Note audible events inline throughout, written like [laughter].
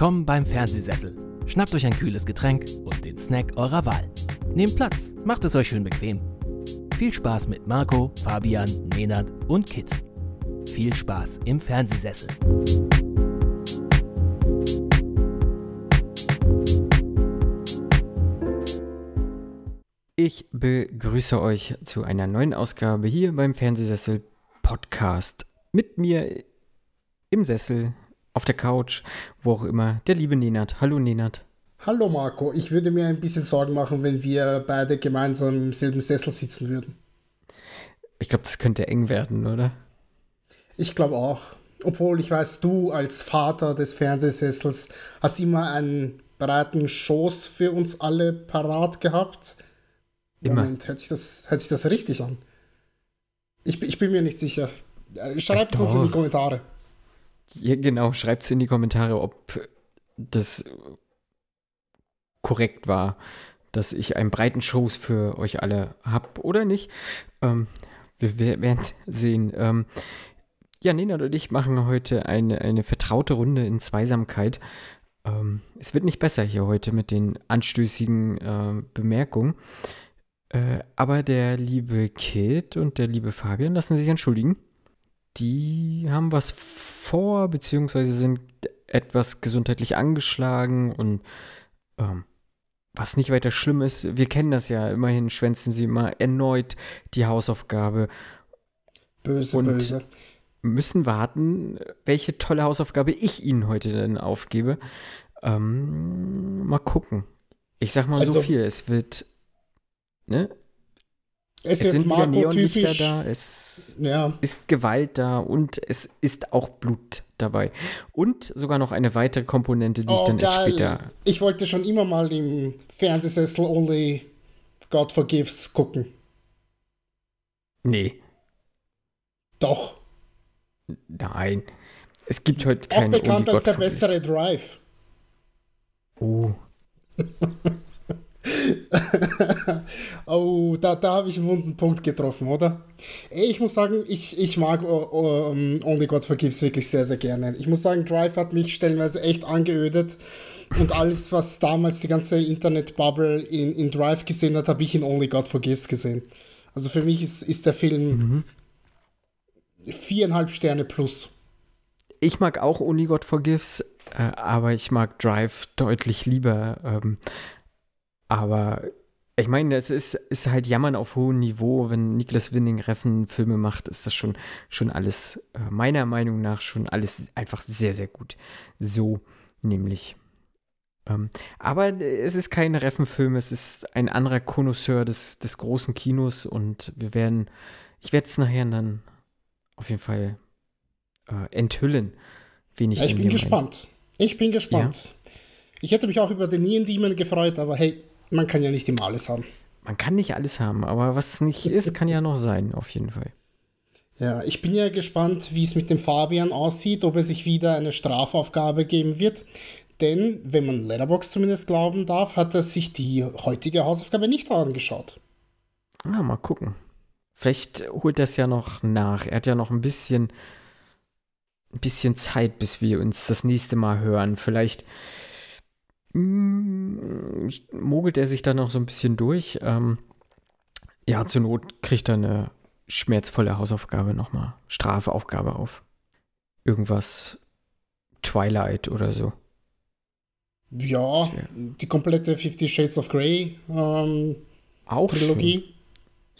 Willkommen beim Fernsehsessel. Schnappt euch ein kühles Getränk und den Snack eurer Wahl. Nehmt Platz, macht es euch schön bequem. Viel Spaß mit Marco, Fabian, Nenad und Kit. Viel Spaß im Fernsehsessel. Ich begrüße euch zu einer neuen Ausgabe hier beim Fernsehsessel Podcast. Mit mir im Sessel, auf der Couch, wo auch immer, der liebe Nenad. Hallo Nenad. Hallo Marco, ich würde mir ein bisschen Sorgen machen, wenn wir beide gemeinsam im selben Sessel sitzen würden. Ich glaube, das könnte eng werden, oder? Ich glaube auch. Obwohl ich weiß, du als Vater des Fernsehsessels hast immer einen breiten Schoß für uns alle parat gehabt. Immer. Moment, hört sich das, hört sich das richtig an? Ich, ich bin mir nicht sicher. Äh, Schreibt es uns in die Kommentare. Ja, genau, schreibt es in die Kommentare, ob das korrekt war, dass ich einen breiten Schoß für euch alle habe oder nicht. Ähm, wir, wir werden sehen. Ähm, ja, Nina und ich machen heute eine, eine vertraute Runde in Zweisamkeit. Ähm, es wird nicht besser hier heute mit den anstößigen äh, Bemerkungen. Äh, aber der liebe Kid und der liebe Fabian lassen sich entschuldigen. Die haben was vor, beziehungsweise sind etwas gesundheitlich angeschlagen und ähm, was nicht weiter schlimm ist, wir kennen das ja, immerhin schwänzen sie immer erneut die Hausaufgabe. Böse, und böse. Müssen warten, welche tolle Hausaufgabe ich ihnen heute dann aufgebe. Ähm, mal gucken. Ich sag mal Also- so viel, es wird, ne? Es, Es ist sind wieder Neonlichter da, es Ja, ist Gewalt da und es ist auch Blut dabei. Und sogar noch eine weitere Komponente, die ich oh, dann erst geil. später. Ich wollte schon immer mal im Fernsehsessel Only God Forgives gucken. Nee, Doch. nein. Es gibt heute Auch keine bekannt Only als der God Forgives. bessere Drive. Oh, [laughs] [laughs] oh, da, da habe ich einen wunden Punkt getroffen, oder? Ich muss sagen, ich, ich mag oh, oh, um, Only God Forgives wirklich sehr, sehr gerne. Ich muss sagen, Drive hat mich stellenweise echt angeödet. Und alles, was damals die ganze Internet-Bubble in, in Drive gesehen hat, habe ich in Only God Forgives gesehen. Also für mich ist, ist der Film viereinhalb Sterne plus. Ich mag auch Only God Forgives, äh, aber ich mag Drive deutlich lieber. Aber ich meine, es ist, ist halt Jammern auf hohem Niveau. Wenn Niklas Winning Reffen Filme macht, ist das schon, schon alles, äh, meiner Meinung nach, schon alles einfach sehr, sehr gut. So nämlich. Ähm, aber es ist kein Reffen-Film, es ist ein anderer Konnoisseur des, des großen Kinos und wir werden, ich werde es nachher dann auf jeden Fall äh, enthüllen, wen ich Ja, ich bin hier meine. gespannt. Ich bin gespannt. Ich hätte mich auch über den Neon Demon gefreut, aber hey, man kann ja nicht immer alles haben. Man kann nicht alles haben, aber was nicht ist, kann ja noch sein, auf jeden Fall. Ja, ich bin ja gespannt, wie es mit dem Fabian aussieht, ob er sich wieder eine Strafaufgabe geben wird. Denn, wenn man Letterbox zumindest glauben darf, hat er sich die heutige Hausaufgabe nicht angeschaut. Ah, mal gucken. Vielleicht holt er es ja noch nach. Er hat ja noch ein bisschen, ein bisschen Zeit, bis wir uns das nächste Mal hören. Vielleicht mogelt er sich dann noch so ein bisschen durch. Ähm, ja, zur Not kriegt er eine schmerzvolle Hausaufgabe nochmal. Strafaufgabe auf. Irgendwas Twilight oder so. Ja, die komplette Fifty Shades of Grey ähm, Auch schon. Trilogie.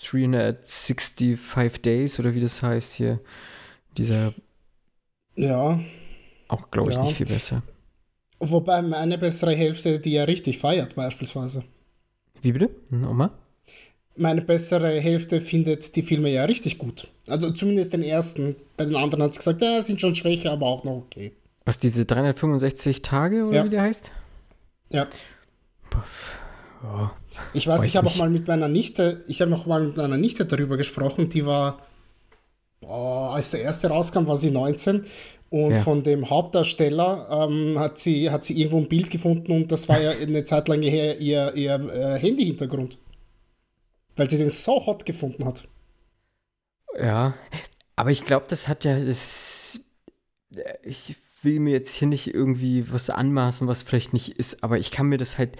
365 Days oder wie das heißt hier. Dieser Ja, auch, glaube ich, Ja. nicht viel besser. Wobei meine bessere Hälfte, die er richtig feiert, beispielsweise. Wie bitte? Nochmal? meine bessere Hälfte findet die Filme ja richtig gut. Also zumindest den ersten. Bei den anderen hat es gesagt, ja, sind schon schwächer, aber auch noch okay. Was, diese 365 Tage oder Ja. wie der heißt? Ja. Ja. Ich weiß, Weiß ich habe auch mal mit meiner Nichte, ich habe noch mal mit meiner Nichte darüber gesprochen, die war, als der erste rauskam, war sie 19 und Ja. von dem Hauptdarsteller ähm, hat, sie, hat sie irgendwo ein Bild gefunden und das war ja eine Zeit lang her ihr, ihr äh, Handy-Hintergrund. Weil sie den so hot gefunden hat. Ja. Aber ich glaube, das hat ja. Das, ich will mir jetzt hier nicht irgendwie was anmaßen, was vielleicht nicht ist, aber ich kann mir das halt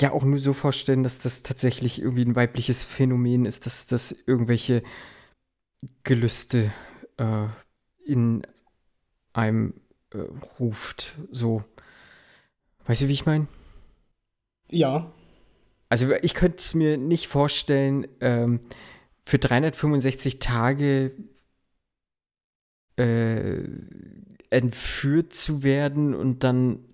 ja auch nur so vorstellen, dass das tatsächlich irgendwie ein weibliches Phänomen ist, dass das irgendwelche Gelüste äh, in einem äh, ruft. So. Weißt du, wie ich meine? Ja. Also ich könnte es mir nicht vorstellen, ähm, für 365 Tage äh, entführt zu werden und dann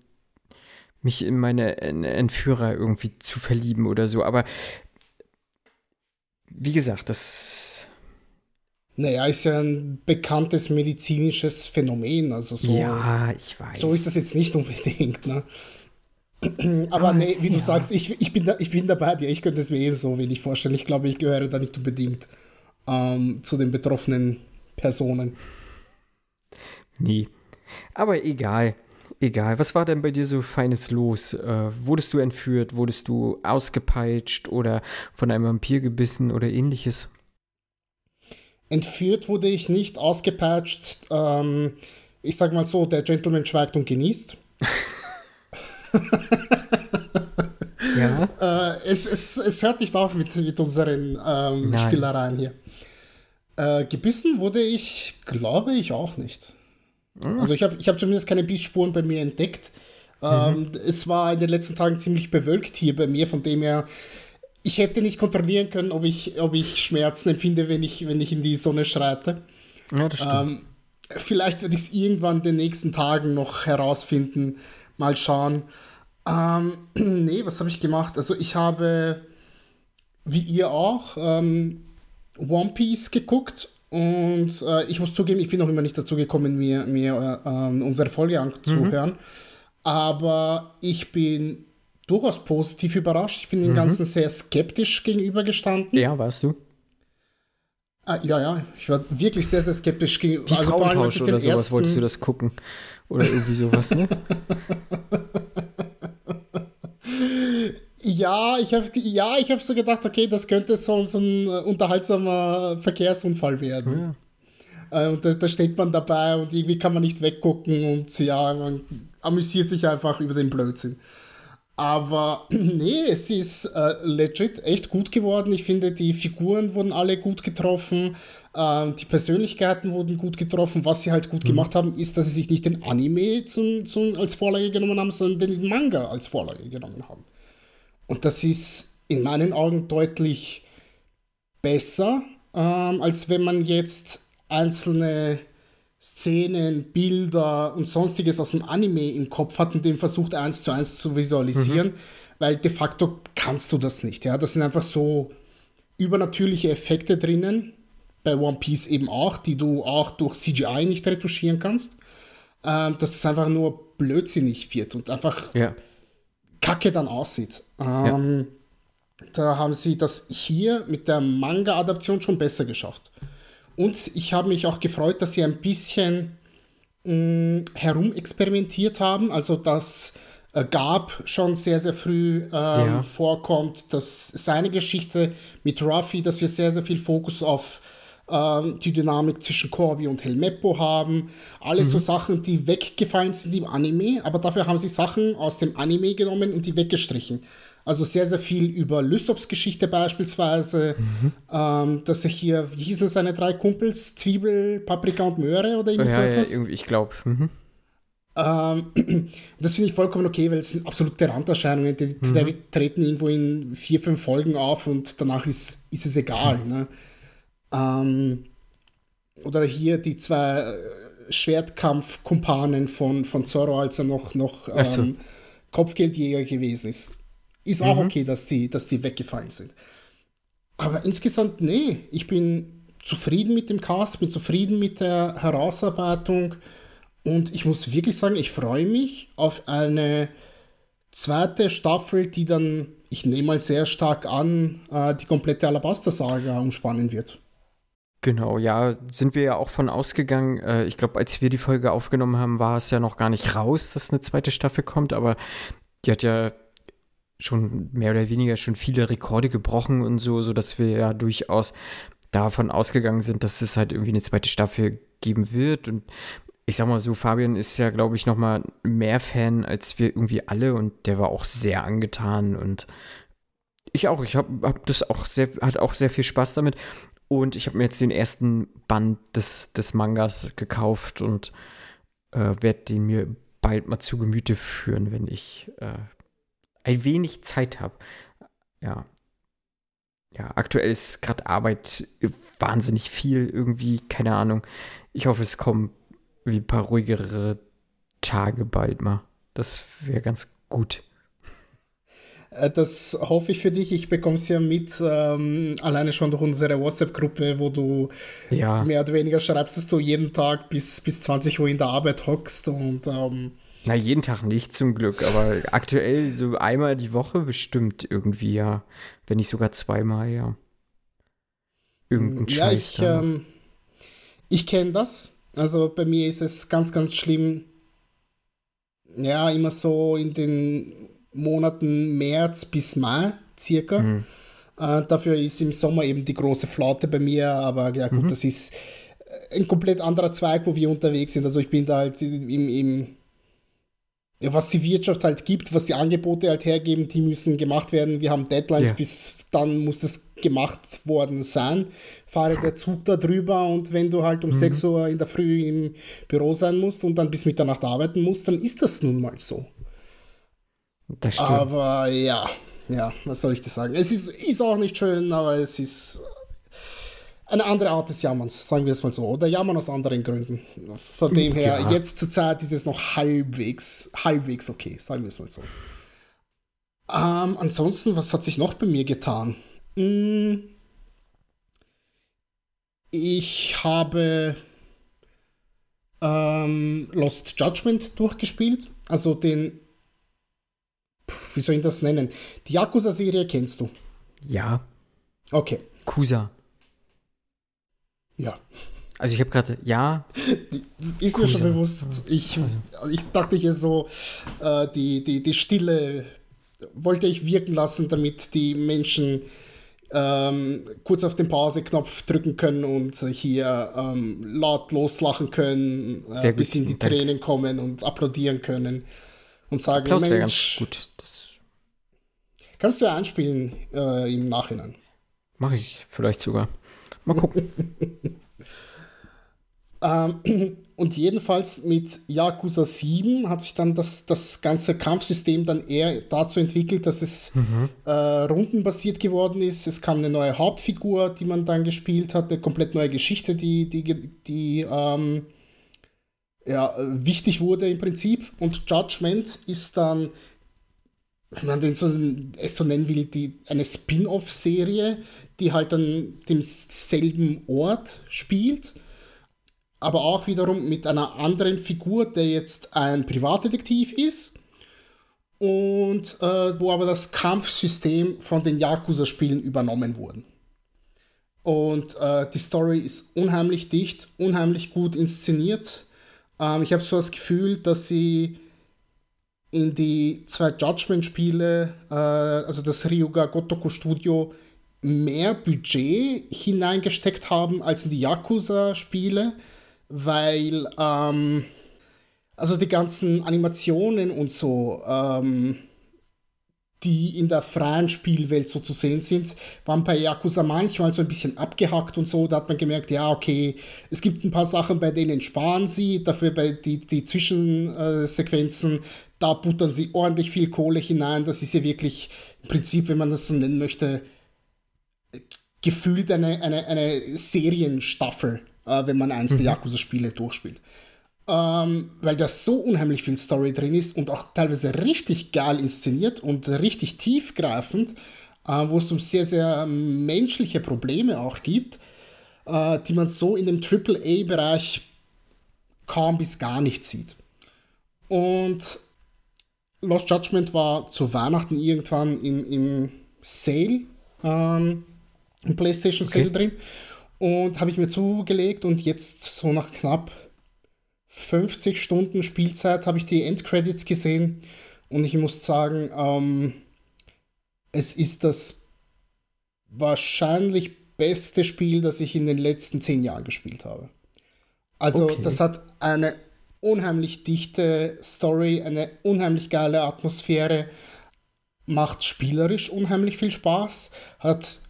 mich in meine Entführer irgendwie zu verlieben oder so. Aber wie gesagt, das. Naja, ist ja ein bekanntes medizinisches Phänomen. Also so, ja, ich weiß. So ist das jetzt nicht unbedingt, ne? [clears throat] Aber ah, nee, wie du ja. sagst, ich, ich, bin da, ich bin da bei dir. Ich könnte es mir ebenso wenig vorstellen. Ich glaube, ich gehöre da nicht unbedingt ähm, zu den betroffenen Personen. Nee. Aber egal. Egal. Was war denn bei dir so feines los? Äh, wurdest du entführt? Wurdest du ausgepeitscht oder von einem Vampir gebissen oder ähnliches? Entführt wurde ich nicht, ausgepeitscht. Ähm, ich sag mal so, der Gentleman schweigt und genießt. [laughs] ja. Äh, es, es, es hört nicht auf mit, mit unseren ähm, Spielereien hier. Äh, gebissen wurde ich, glaube ich, auch nicht. Mhm. Also ich habe ich hab zumindest keine Bissspuren bei mir entdeckt. Ähm, mhm. Es war in den letzten Tagen ziemlich bewölkt hier bei mir, von dem her, ich hätte nicht kontrollieren können, ob ich, ob ich Schmerzen empfinde, wenn ich, wenn ich in die Sonne schreite. Ja, das stimmt. Ähm, vielleicht werde ich es irgendwann in den nächsten Tagen noch herausfinden. Mal schauen. Ähm, [clears throat] nee, was habe ich gemacht? Also ich habe, wie ihr auch, ähm, One Piece geguckt und äh, ich muss zugeben, ich bin noch immer nicht dazu gekommen, mir, mir äh, ähm, unsere Folge anzuhören. Mhm. Aber ich bin durchaus positiv überrascht. Ich bin mhm. dem Ganzen sehr skeptisch gegenübergestanden. Ja, warst du? Ah, ja, ja, ich war wirklich sehr, sehr skeptisch gegenüber. Die also Frauentausch vor allem, oder sowas ersten... wolltest du das gucken? Oder irgendwie sowas, ne? [laughs] Ja, ich habe ja, hab so gedacht, okay, das könnte so, so ein äh, unterhaltsamer Verkehrsunfall werden. Ja. Äh, und da, da, steht man dabei und irgendwie kann man nicht weggucken und ja, man amüsiert sich einfach über den Blödsinn. Aber [clears throat] nee, es ist äh, legit echt gut geworden. Ich finde, die Figuren wurden alle gut getroffen. Ähm, die Persönlichkeiten wurden gut getroffen. Was sie halt gut mhm. gemacht haben, ist, dass sie sich nicht den Anime zum, zum, als Vorlage genommen haben, sondern den Manga als Vorlage genommen haben. Und das ist in meinen Augen deutlich besser, ähm, als wenn man jetzt einzelne Szenen, Bilder und sonstiges aus dem Anime im Kopf hat und den versucht eins zu eins zu visualisieren, mhm. weil de facto kannst du das nicht. Ja, das sind einfach so übernatürliche Effekte drinnen, bei One Piece eben auch, die du auch durch CGI nicht retuschieren kannst, ähm, dass es einfach nur blödsinnig wird und einfach ja kacke dann aussieht. Ähm, ja. Da haben sie das hier mit der Manga-Adaption schon besser geschafft. Und ich habe mich auch gefreut, dass sie ein bisschen mh, herumexperimentiert haben. Also, dass äh, Gab schon sehr, sehr früh ähm, ja. vorkommt, dass seine Geschichte mit Ruffy, dass wir sehr, sehr viel Fokus auf ähm, die Dynamik zwischen Corby und Helmeppo haben. Alles mhm. so Sachen, die weggefallen sind im Anime, aber dafür haben sie Sachen aus dem Anime genommen und die weggestrichen. Also sehr, sehr viel über Lysops Geschichte beispielsweise, mhm. ähm, dass er hier, wie hießen seine drei Kumpels? Zwiebel, Paprika und Möhre oder irgendwie ja, so etwas? Ja, irgendwie, ich glaube. Mhm. Ähm, [clears throat] das finde ich vollkommen okay, weil es sind absolute Randerscheinungen. Die, die, mhm. treten irgendwo in vier, fünf Folgen auf und danach ist, ist es egal. Ne? Ähm, oder hier die zwei äh, Schwertkampfkumpanen von, von Zorro, als er noch, noch ähm, so. Kopfgeldjäger gewesen ist. Ist auch mhm. okay, dass die, dass die weggefallen sind. Aber insgesamt, nee, ich bin zufrieden mit dem Cast, bin zufrieden mit der Herausarbeitung und ich muss wirklich sagen, ich freue mich auf eine zweite Staffel, die dann, ich nehme mal sehr stark an, äh, die komplette Alabaster-Saga umspannen wird. Genau, ja, sind wir ja auch von ausgegangen. Äh, ich glaube, als wir die Folge aufgenommen haben, war es ja noch gar nicht raus, dass eine zweite Staffel kommt, aber die hat ja schon mehr oder weniger schon viele Rekorde gebrochen und so, sodass wir ja durchaus davon ausgegangen sind, dass es halt irgendwie eine zweite Staffel geben wird. Und ich sag mal so, Fabian ist ja, glaube ich, noch mal mehr Fan als wir irgendwie alle und der war auch sehr angetan und ich auch. Ich habe hab das auch sehr, hat auch sehr viel Spaß damit und ich habe mir jetzt den ersten Band des, des Mangas gekauft und äh, werde den mir bald mal zu Gemüte führen, wenn ich äh, ein wenig Zeit habe. Ja. Ja, aktuell ist gerade Arbeit wahnsinnig viel irgendwie, keine Ahnung. Ich hoffe, es kommen wie ein paar ruhigere Tage bald mal. Das wäre ganz gut. Äh, das hoffe ich für dich. Ich bekomme es ja mit, ähm, alleine schon durch unsere WhatsApp-Gruppe, wo du ja. mehr oder weniger schreibst, dass du jeden Tag bis, bis 20 Uhr in der Arbeit hockst und ähm, na, jeden Tag nicht zum Glück, aber aktuell so einmal die Woche bestimmt irgendwie, ja. Wenn nicht sogar zweimal, ja. Irgendein ja, Scheiß. Ich, ähm, ich kenne das. Also bei mir ist es ganz, ganz schlimm. Ja, immer so in den Monaten März bis Mai circa. Mhm. Äh, dafür ist im Sommer eben die große Flaute bei mir, aber ja gut, mhm. das ist ein komplett anderer Zweig, wo wir unterwegs sind. Also ich bin da halt im, im was die Wirtschaft halt gibt, was die Angebote halt hergeben, die müssen gemacht werden. Wir haben Deadlines, ja. bis dann muss das gemacht worden sein. Fahre der Zug da drüber und wenn du halt um mhm. 6 Uhr in der Früh im Büro sein musst und dann bis Mitternacht arbeiten musst, dann ist das nun mal so. Das stimmt. Aber ja, ja, was soll ich dir sagen? Es ist, ist auch nicht schön, aber es ist eine andere Art des Jammerns, sagen wir es mal so. Oder Jammern aus anderen Gründen. Von dem her, ja. jetzt zur Zeit ist es noch halbwegs, halbwegs okay, sagen wir es mal so. Ähm, ansonsten, was hat sich noch bei mir getan? Hm, ich habe ähm, Lost Judgment durchgespielt. Also den, wie soll ich das nennen? Die Yakuza-Serie kennst du? Ja. Okay. Kusa. Ja. Also ich habe gerade, ja. Ist mir schon bewusst. Ich, ich dachte hier so, äh, die, die, die Stille wollte ich wirken lassen, damit die Menschen ähm, kurz auf den Pause-Knopf drücken können und hier ähm, laut loslachen können, äh, bis in die Tränen kommen und applaudieren können und sagen, Applaus Mensch, ganz gut. Das kannst du ja einspielen äh, im Nachhinein. Mache ich vielleicht sogar. Mal gucken. [laughs] ähm, und jedenfalls mit Yakuza 7 hat sich dann das, das ganze Kampfsystem dann eher dazu entwickelt, dass es mhm. äh, rundenbasiert geworden ist. Es kam eine neue Hauptfigur, die man dann gespielt hat, eine komplett neue Geschichte, die, die, die ähm, ja, wichtig wurde im Prinzip. Und Judgment ist dann wenn man den so, es so nennen will, die, eine Spin-off-Serie, die halt an demselben Ort spielt, aber auch wiederum mit einer anderen Figur, der jetzt ein Privatdetektiv ist und äh, wo aber das Kampfsystem von den Yakuza-Spielen übernommen wurde. Und äh, die Story ist unheimlich dicht, unheimlich gut inszeniert. Ähm, ich habe so das Gefühl, dass sie in die zwei Judgment-Spiele, äh, also das Ryuga Gotoku Studio, mehr Budget hineingesteckt haben als in die Yakuza-Spiele, weil ähm, also die ganzen Animationen und so, ähm, die in der freien Spielwelt so zu sehen sind, waren bei Yakuza manchmal so ein bisschen abgehackt und so. Da hat man gemerkt, ja, okay, es gibt ein paar Sachen, bei denen sparen sie, dafür bei die, die Zwischensequenzen da buttern sie ordentlich viel Kohle hinein. Das ist ja wirklich im Prinzip, wenn man das so nennen möchte, gefühlt eine, eine, eine Serienstaffel, äh, wenn man eins mhm. der Yakuza-Spiele durchspielt. Ähm, weil da so unheimlich viel Story drin ist und auch teilweise richtig geil inszeniert und richtig tiefgreifend, äh, wo es um sehr, sehr menschliche Probleme auch gibt, äh, die man so in dem AAA-Bereich kaum bis gar nicht sieht. Und Lost Judgment war zu Weihnachten irgendwann im, im Sale, ähm, im PlayStation Sale okay. drin. Und habe ich mir zugelegt und jetzt so nach knapp 50 Stunden Spielzeit habe ich die Endcredits gesehen. Und ich muss sagen, ähm, es ist das wahrscheinlich beste Spiel, das ich in den letzten 10 Jahren gespielt habe. Also okay. das hat eine unheimlich dichte Story, eine unheimlich geile Atmosphäre, macht spielerisch unheimlich viel Spaß, hat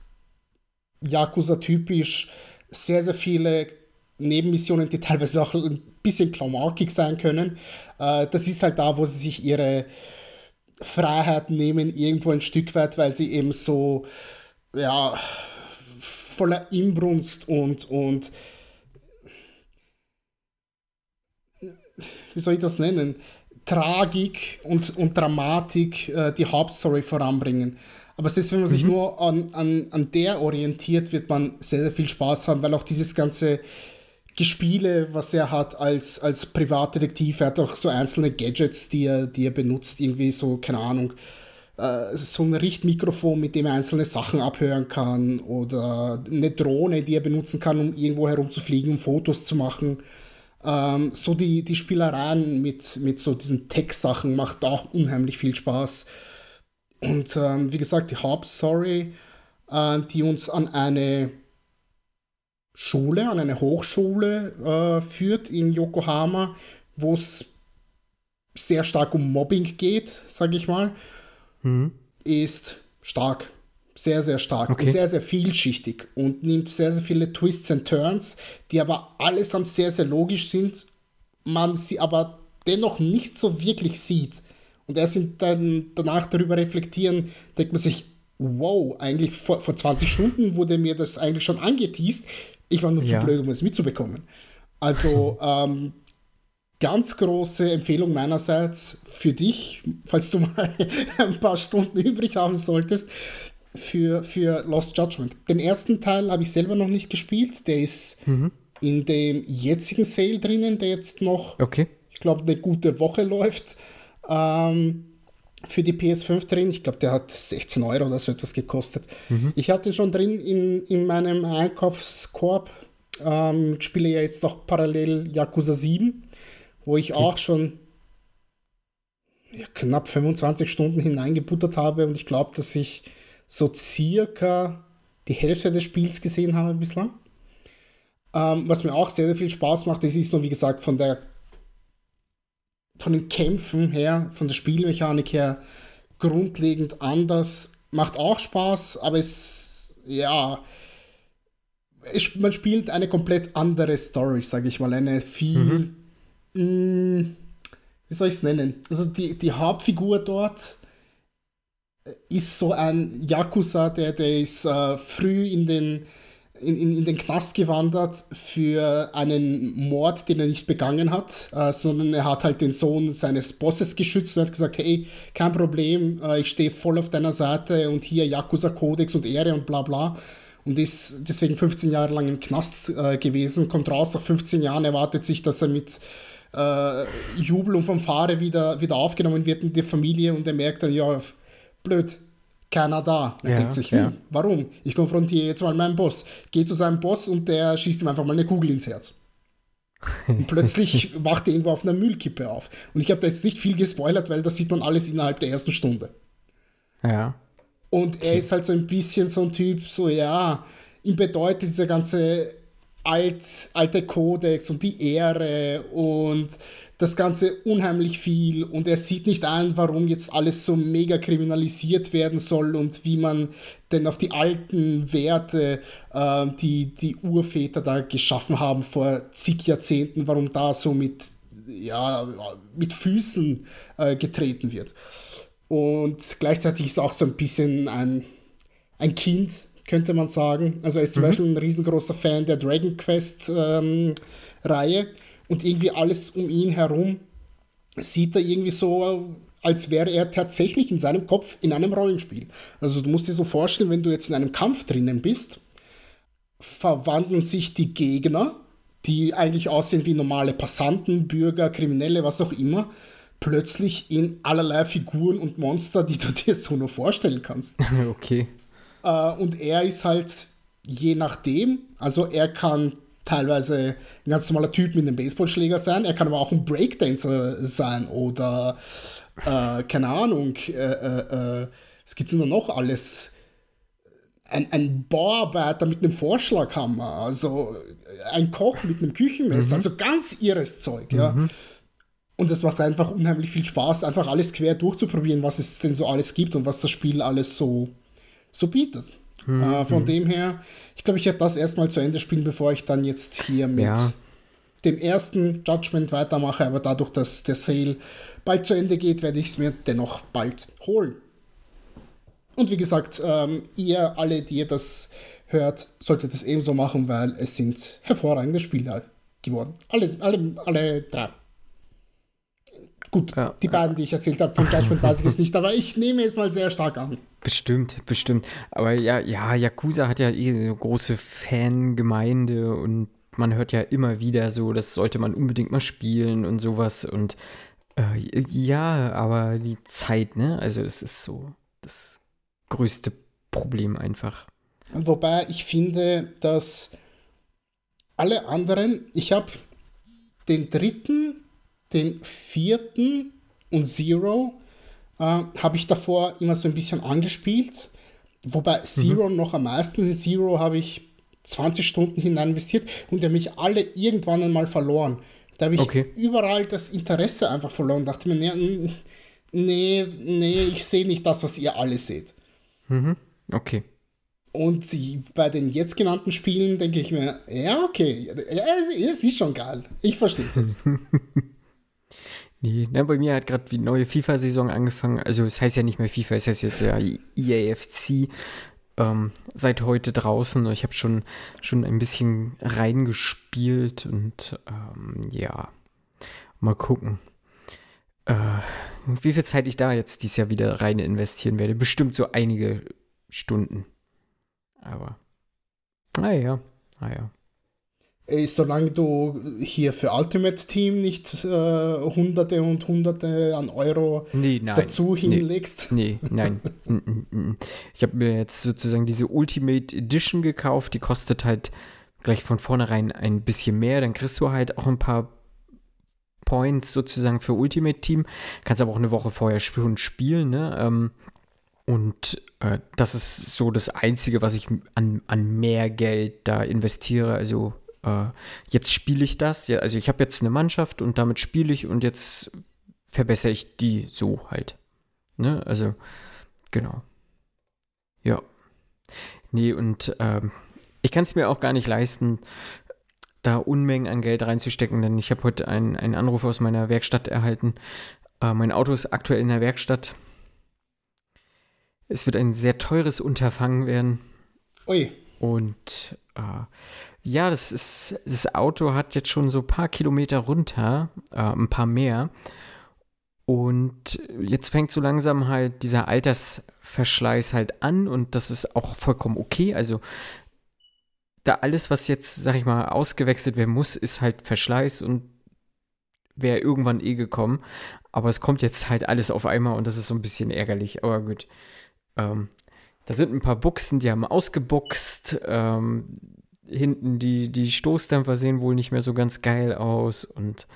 Yakuza typisch sehr, sehr viele Nebenmissionen, die teilweise auch ein bisschen klamaukig sein können. Äh, das ist halt da, wo sie sich ihre Freiheit nehmen, irgendwo ein Stück weit, weil sie eben so, ja, voller Inbrunst und, und wie soll ich das nennen? Tragik und, und Dramatik äh, die Hauptstory voranbringen. Aber selbst wenn man mhm. sich nur an, an, an der orientiert, wird man sehr, sehr viel Spaß haben, weil auch dieses ganze Gespiele, was er hat als, als Privatdetektiv, er hat auch so einzelne Gadgets, die er, die er benutzt, irgendwie so, keine Ahnung, äh, so ein Richtmikrofon, mit dem er einzelne Sachen abhören kann oder eine Drohne, die er benutzen kann, um irgendwo herumzufliegen, um Fotos zu machen. Ähm, so die, die Spielereien mit, mit so diesen Tech-Sachen macht auch unheimlich viel Spaß. Und ähm, wie gesagt, die Hauptstory, äh, die uns an eine Schule, an eine Hochschule äh, führt in Yokohama, wo es sehr stark um Mobbing geht, sage ich mal, mhm. ist stark. Sehr, sehr stark okay. und sehr, sehr vielschichtig und nimmt sehr, sehr viele Twists and Turns, die aber allesamt sehr, sehr logisch sind, man sie aber dennoch nicht so wirklich sieht. Und erst dann danach darüber reflektieren, denkt man sich, wow, eigentlich vor, vor 20 Stunden wurde mir das eigentlich schon angeteased. Ich war nur ja. zu blöd, um es mitzubekommen. Also [laughs] ähm, ganz große Empfehlung meinerseits für dich, falls du [laughs] mal ein paar Stunden übrig haben solltest, für, für Lost Judgment. Den ersten Teil habe ich selber noch nicht gespielt. Der ist mhm. in dem jetzigen Sale drinnen, der jetzt noch, okay. ich glaube, eine gute Woche läuft. Ähm, für die PS5 drin. Ich glaube, der hat 16 Euro oder so etwas gekostet. Mhm. Ich hatte schon drin in, in meinem Einkaufskorb. Ähm, spiele ja jetzt noch parallel Yakuza 7, wo ich okay. auch schon ja, knapp 25 Stunden hineingebuttert habe und ich glaube, dass ich so circa die Hälfte des Spiels gesehen habe bislang. Ähm, was mir auch sehr, sehr viel Spaß macht, das ist nur, wie gesagt, von der von den Kämpfen her, von der Spielmechanik her grundlegend anders. Macht auch Spaß, aber es, ja, es, man spielt eine komplett andere Story, sage ich mal. Eine viel, mhm. mh, mm, wie soll ich es nennen? Also die, die Hauptfigur dort ist so ein Yakuza, der, der ist äh, früh in den in, in, in den Knast gewandert für einen Mord, den er nicht begangen hat, äh, sondern er hat halt den Sohn seines Bosses geschützt und hat gesagt, hey, kein Problem, äh, ich stehe voll auf deiner Seite und hier Yakuza-Kodex und Ehre und bla bla. Und ist deswegen 15 Jahre lang im Knast äh, gewesen, kommt raus nach 15 Jahren, erwartet sich, dass er mit äh, Jubel und Fanfare wieder, wieder aufgenommen wird in die Familie und er merkt dann, ja, blöd, keiner da. Er ja, denkt sich, hm, warum? Ich konfrontiere jetzt mal meinen Boss. Geht zu seinem Boss und der schießt ihm einfach mal eine Kugel ins Herz. Und plötzlich [laughs] wacht er irgendwo auf einer Müllkippe auf. Und ich habe da jetzt nicht viel gespoilert, weil das sieht man alles innerhalb der ersten Stunde. Ja. Und er ist halt so ein bisschen so ein Typ, so ja, ihm bedeutet dieser ganze alt, alte Kodex und die Ehre und das Ganze unheimlich viel und er sieht nicht ein, warum jetzt alles so mega kriminalisiert werden soll und wie man denn auf die alten Werte, äh, die die Urväter da geschaffen haben vor zig Jahrzehnten, warum da so mit, ja, mit Füßen äh, getreten wird. Und gleichzeitig ist auch so ein bisschen ein, ein Kind, könnte man sagen. Also er ist zum mhm. Beispiel ein riesengroßer Fan der Dragon Quest ähm, Reihe und irgendwie alles um ihn herum sieht er irgendwie so, als wäre er tatsächlich in seinem Kopf in einem Rollenspiel. Also du musst dir so vorstellen, wenn du jetzt in einem Kampf drinnen bist, verwandeln sich die Gegner, die eigentlich aussehen wie normale Passanten, Bürger, Kriminelle, was auch immer, plötzlich in allerlei Figuren und Monster, die du [laughs] dir so nur vorstellen kannst. [laughs] Okay. Äh, und er ist halt je nachdem, also er kann teilweise ein ganz normaler Typ mit einem Baseballschläger sein, er kann aber auch ein Breakdancer sein oder äh, keine Ahnung, äh, äh, äh es gibt nur noch alles. Ein, ein Bauarbeiter mit einem Vorschlaghammer, also ein Koch mit einem Küchenmesser, mhm. also ganz irres Zeug, ja. Mhm. Und es macht einfach unheimlich viel Spaß, einfach alles quer durchzuprobieren, was es denn so alles gibt und was das Spiel alles so, so bietet. Mhm. Äh, von dem her, ich glaube, ich werde das erstmal zu Ende spielen, bevor ich dann jetzt hier mit ja. dem ersten Judgment weitermache. Aber dadurch, dass der Sale bald zu Ende geht, werde ich es mir dennoch bald holen. Und wie gesagt, ähm, ihr alle, die ihr das hört, solltet es ebenso machen, weil es sind hervorragende Spiele geworden. Alle, alle, alle drei. Gut, ja, die beiden, die ich erzählt habe, von Judgment weiß ich es nicht, aber ich nehme es mal sehr stark an. Bestimmt, bestimmt. Aber ja, ja, Yakuza hat ja eh eine große Fangemeinde und man hört ja immer wieder so, das sollte man unbedingt mal spielen und sowas. Und äh, ja, aber die Zeit, ne? Also es ist so das größte Problem einfach. Wobei ich finde, dass alle anderen, ich habe den dritten den vierten und Zero äh, habe ich davor immer so ein bisschen angespielt. Wobei Zero mhm. noch am meisten. In Zero habe ich 20 Stunden hinein investiert und der mich alle irgendwann einmal verloren. Da habe ich okay. überall das Interesse einfach verloren. Dachte mir, nee, nee, nee ich sehe nicht das, was ihr alle seht. Mhm. Okay. Und bei den jetzt genannten Spielen denke ich mir, ja, okay, ja, es ist schon geil. Ich verstehe es jetzt. [laughs] Nee, ne, bei mir hat gerade die neue FIFA-Saison angefangen. Also es heißt ja nicht mehr FIFA, es heißt jetzt ja EAFC. Ähm, seit heute draußen. Ich habe schon, schon ein bisschen reingespielt und ähm, ja, mal gucken. Äh, wie viel Zeit ich da jetzt dieses Jahr wieder rein investieren werde. Bestimmt so einige Stunden. Aber, naja, naja. Äh, solange du hier für Ultimate Team nicht äh, Hunderte und Hunderte an Euro nee, nein, dazu hinlegst. Nee, nee nein. [laughs] Ich habe mir jetzt sozusagen diese Ultimate Edition gekauft. Die kostet halt gleich von vornherein ein bisschen mehr. Dann kriegst du halt auch ein paar Points sozusagen für Ultimate Team. Kannst aber auch eine Woche vorher schon spielen. Ne? Ähm, und äh, das ist so das Einzige, was ich an, an mehr Geld da investiere. Also äh, jetzt spiele ich das. Ja, also ich habe jetzt eine Mannschaft und damit spiele ich und jetzt verbessere ich die so halt. Ne? Also, genau. Ja. Nee, und ähm, ich kann es mir auch gar nicht leisten, da Unmengen an Geld reinzustecken, denn ich habe heute einen, einen Anruf aus meiner Werkstatt erhalten. Äh, mein Auto ist aktuell in der Werkstatt. Es wird ein sehr teures Unterfangen werden. Ui. Und äh, ja, das ist, das Auto hat jetzt schon so ein paar Kilometer runter, äh, ein paar mehr. Und jetzt fängt so langsam halt dieser Altersverschleiß halt an und das ist auch vollkommen okay. Also da alles, was jetzt, sag ich mal, ausgewechselt werden muss, ist halt Verschleiß und wäre irgendwann eh gekommen. Aber es kommt jetzt halt alles auf einmal und das ist so ein bisschen ärgerlich. Aber gut. Ähm, da sind ein paar Buchsen, die haben ausgebuchst. Ähm, hinten die, die Stoßdämpfer sehen wohl nicht mehr so ganz geil aus und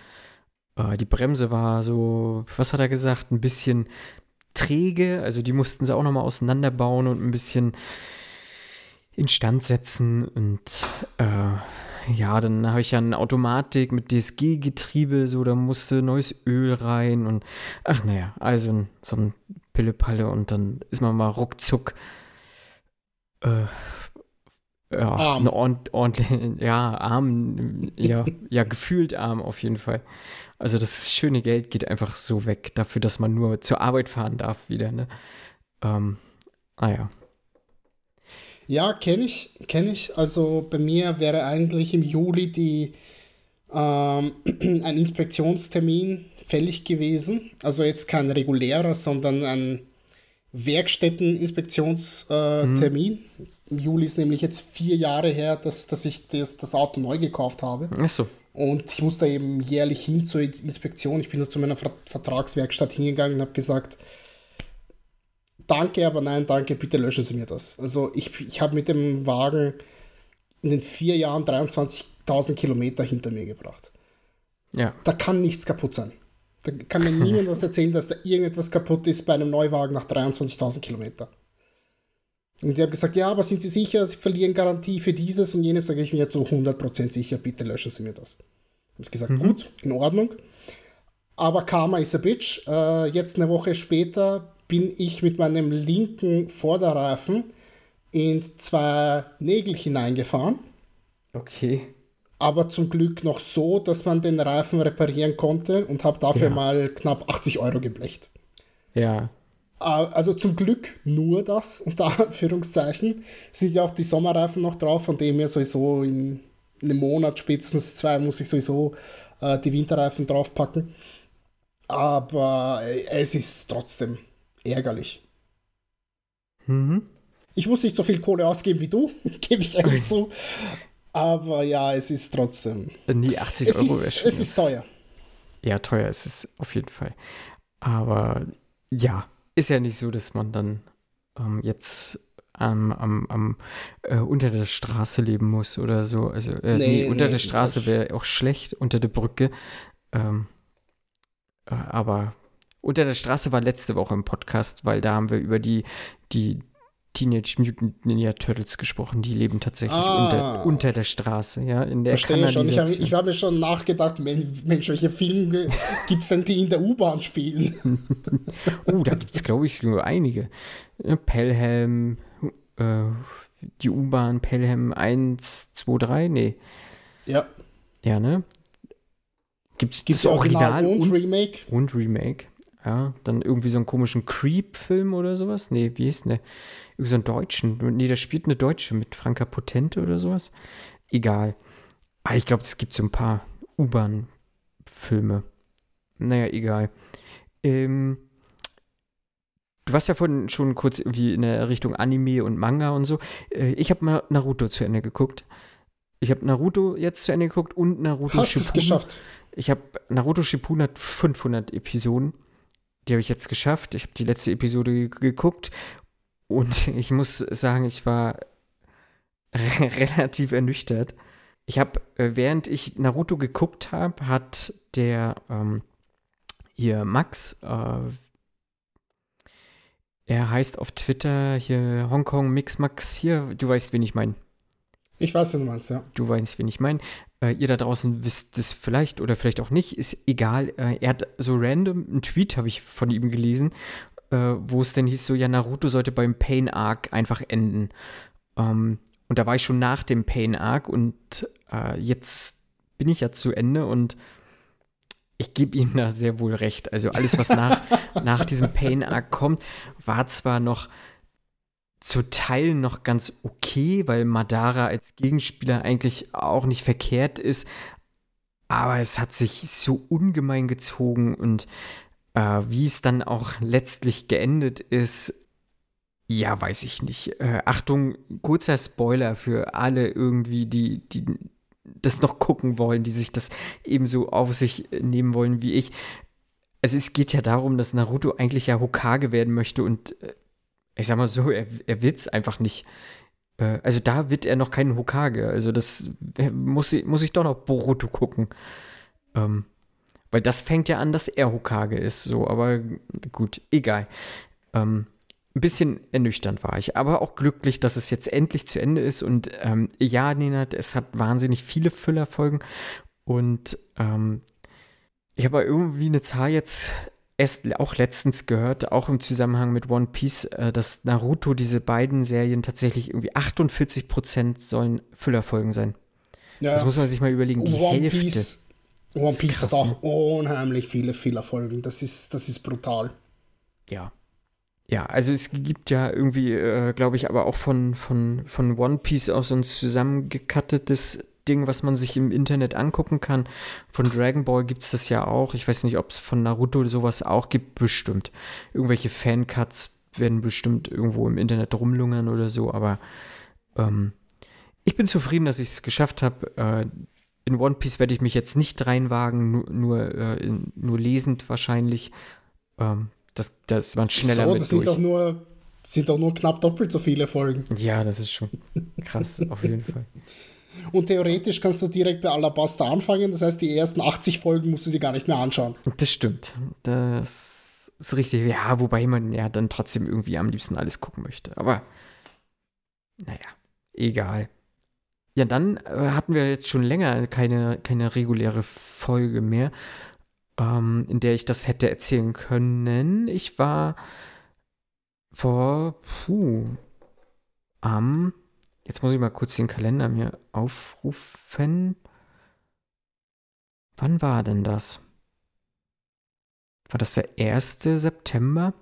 äh, die Bremse war so, was hat er gesagt, ein bisschen träge. Also die mussten sie auch nochmal auseinanderbauen und ein bisschen instand setzen. Und äh, ja, dann habe ich ja eine Automatik mit DSG-Getriebe, so da musste neues Öl rein und ach naja, also so ein Pillepalle und dann ist man mal ruckzuck äh, ja, arm. eine ordent, ordentlich, ja, arm, ja, [laughs] ja, gefühlt arm auf jeden Fall. Also das schöne Geld geht einfach so weg, dafür, dass man nur zur Arbeit fahren darf wieder, ne? Ähm, ah ja. Ja, kenne ich, kenne ich. Also bei mir wäre eigentlich im Juli die ähm, [clears throat] ein Inspektionstermin fällig gewesen. Also jetzt kein regulärer, sondern ein Werkstätteninspektionstermin. Mhm. Im Juli ist nämlich jetzt vier Jahre her, dass, dass ich das, das Auto neu gekauft habe. Ach so. Und ich muss da eben jährlich hin zur Inspektion. Ich bin da zu meiner Vertragswerkstatt hingegangen und habe gesagt, danke, aber nein, danke, bitte löschen Sie mir das. Also ich, ich habe mit dem Wagen in den vier Jahren 23.000 Kilometer hinter mir gebracht. Ja. Da kann nichts kaputt sein. Da kann mir niemand was erzählen, dass da irgendetwas kaputt ist bei einem Neuwagen nach 23.000 Kilometern. Und die haben gesagt, ja, aber sind Sie sicher, Sie verlieren Garantie für dieses und jenes? Sage ich mir zu 100% sicher, bitte löschen Sie mir das. Ich habe gesagt, mhm. gut, in Ordnung. Aber Karma is a Bitch. Äh, jetzt eine Woche später bin ich mit meinem linken Vorderreifen in zwei Nägel hineingefahren. Okay. Aber zum Glück noch so, dass man den Reifen reparieren konnte und habe dafür Ja. mal knapp 80 Euro geblecht. Ja. Äh, Also zum Glück nur das, unter [laughs] Anführungszeichen. Sind ja auch die Sommerreifen noch drauf, von dem her sowieso in einem Monat, spätestens zwei, muss ich sowieso äh, die Winterreifen draufpacken. Aber es ist trotzdem ärgerlich. Mhm. Ich muss nicht so viel Kohle ausgeben wie du, [laughs] gebe ich eigentlich [laughs] zu. Aber ja, es ist trotzdem. Nee, 80 Es Euro wäre ist, schon. es ist teuer. Ja, teuer ist es auf jeden Fall. Aber ja, ist ja nicht so, dass man dann ähm, jetzt am, am, am äh, unter der Straße leben muss oder so. Also äh, nee, Nee, unter nee, der Straße wäre auch schlecht, unter der Brücke. Ähm, äh, aber unter der Straße war letzte Woche im Podcast, weil da haben wir über die, die Teenage Mutant Ninja Turtles gesprochen. Die leben tatsächlich Ah. unter, unter der Straße, ja, in der Verstehe schon. Ich habe ich hab mir schon nachgedacht, Men- Mensch, welche Filme [laughs] gibt es denn, die in der U-Bahn spielen? [laughs] Oh, da gibt es, glaube ich, nur einige. Pelham, äh, die U-Bahn, Pelham 1, 2, 3, nee. Ja, Ja, ne? Gibt es das Original, und und, Remake? und Remake? Ja, dann irgendwie so einen komischen Creep-Film oder sowas? Nee, wie hieß ne? Irgendwie so einen deutschen. Nee, da spielt eine Deutsche mit Franka Potente oder sowas. Egal. Ah, ich glaube, es gibt so ein paar U-Bahn-Filme. Naja, egal. Ähm, du warst ja vorhin schon kurz irgendwie in der Richtung Anime und Manga und so. Äh, ich habe mal Naruto zu Ende geguckt. Ich habe Naruto jetzt zu Ende geguckt und Naruto Hast du es geschafft? Ich habe Naruto Shippuden hat 500 Episoden. Die habe ich jetzt geschafft. Ich habe die letzte Episode ge geguckt und [laughs] ich muss sagen, ich war relativ ernüchtert. Ich habe, äh, während ich Naruto geguckt habe, hat der ähm, hier Max, äh, er heißt auf Twitter hier Hongkong Mix Max hier, du weißt, wen ich meine. Ich weiß, was du meinst, ja. Du weißt, wen ich meine. Äh, ihr da draußen wisst es vielleicht oder vielleicht auch nicht, ist egal. Äh, er hat so random einen Tweet, habe ich von ihm gelesen, äh, wo es dann hieß so, ja, Naruto sollte beim Pain Arc einfach enden. Ähm, und da war ich schon nach dem Pain Arc und äh, jetzt bin ich ja zu Ende und ich gebe ihm da sehr wohl recht. Also alles, was nach, [laughs] nach diesem Pain Arc kommt, war zwar noch zu Teilen noch ganz okay, weil Madara als Gegenspieler eigentlich auch nicht verkehrt ist. Aber es hat sich so ungemein gezogen und äh, wie es dann auch letztlich geendet ist, ja, weiß ich nicht. Äh, Achtung, kurzer Spoiler für alle irgendwie, die, die das noch gucken wollen, die sich das ebenso auf sich nehmen wollen wie ich. Also es geht ja darum, dass Naruto eigentlich ja Hokage werden möchte und äh, ich sag mal so, er, er wird es einfach nicht. Äh, also da wird er noch kein Hokage. Also das äh, muss, ich- muss ich doch noch Boruto gucken. Ähm, weil das fängt ja an, dass er Hokage ist. So, aber gut, egal. Ähm, ein bisschen ernüchternd war ich, aber auch glücklich, dass es jetzt endlich zu Ende ist. Und ähm, ja, Nenad, es hat wahnsinnig viele Füllerfolgen. Und ähm, ich habe aber irgendwie eine Zahl jetzt erst auch letztens gehört, auch im Zusammenhang mit One Piece, äh, dass Naruto, diese beiden Serien tatsächlich irgendwie 48 Prozent sollen Füllerfolgen sein. ja. Das muss man sich mal überlegen. Die One Hälfte. Piece, One Piece hat auch unheimlich viele Fehlerfolgen. Das ist, das ist brutal. Ja. Ja, also es gibt ja irgendwie, äh, glaube ich, aber auch von, von, von One Piece aus so ein zusammengekattetes Ding, was man sich im Internet angucken kann. Von Dragon Ball gibt es das ja auch. Ich weiß nicht, ob es von Naruto sowas auch gibt, bestimmt. Irgendwelche Fancuts werden bestimmt irgendwo im Internet rumlungern oder so, aber ähm, ich bin zufrieden, dass ich es geschafft habe. Äh, in One Piece werde ich mich jetzt nicht reinwagen, nur, nur, äh, nur lesend wahrscheinlich. Ähm, das, das man schneller so, mit das sind durch. doch, nur, sind doch nur knapp doppelt so viele Folgen. Ja, das ist schon krass, [laughs] auf jeden Fall. Und theoretisch kannst du direkt bei Alabasta anfangen. Das heißt, die ersten 80 Folgen musst du dir gar nicht mehr anschauen. Das stimmt. Das ist richtig. Ja, wobei man ja dann trotzdem irgendwie am liebsten alles gucken möchte. Aber naja, egal. Ja, dann äh, hatten wir jetzt schon länger keine, keine reguläre Folge mehr. ähm, in der ich das hätte erzählen können. Ich war vor, puh, am, jetzt muss ich mal kurz den Kalender mir aufrufen. Wann war denn das? War das der 1. September?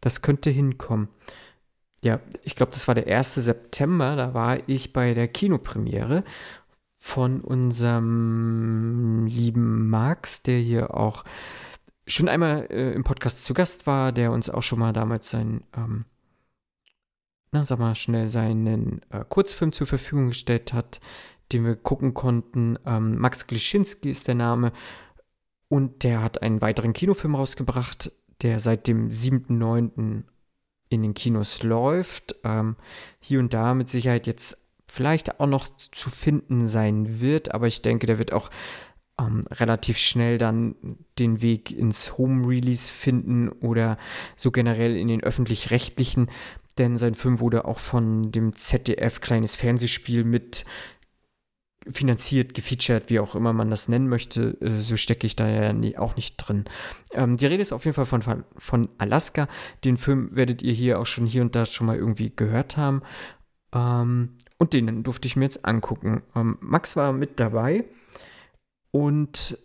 Das könnte hinkommen. Ja, ich glaube, das war der 1. September. Da war ich bei der Kinopremiere von unserem lieben Max, der hier auch schon einmal äh, im Podcast zu Gast war, der uns auch schon mal damals sein, ähm, na, sag mal schnell, seinen äh, Kurzfilm zur Verfügung gestellt hat, den wir gucken konnten. Ähm, Max Glischinski ist der Name. Und der hat einen weiteren Kinofilm rausgebracht, der seit dem 7.9. in den Kinos läuft. Ähm, hier und da mit Sicherheit jetzt vielleicht auch noch zu finden sein wird, aber ich denke, der wird auch ähm, relativ schnell dann den Weg ins Home-Release finden oder so generell in den öffentlich-rechtlichen, denn sein Film wurde auch von dem ZDF Kleines Fernsehspiel mit finanziert, gefeatured, wie auch immer man das nennen möchte, äh, so stecke ich da ja nie, auch nicht drin. Ähm, die Rede ist auf jeden Fall von, von Alaska. Den Film werdet ihr hier auch schon hier und da schon mal irgendwie gehört haben. Ähm, und den durfte ich mir jetzt angucken. Ähm, Max war mit dabei und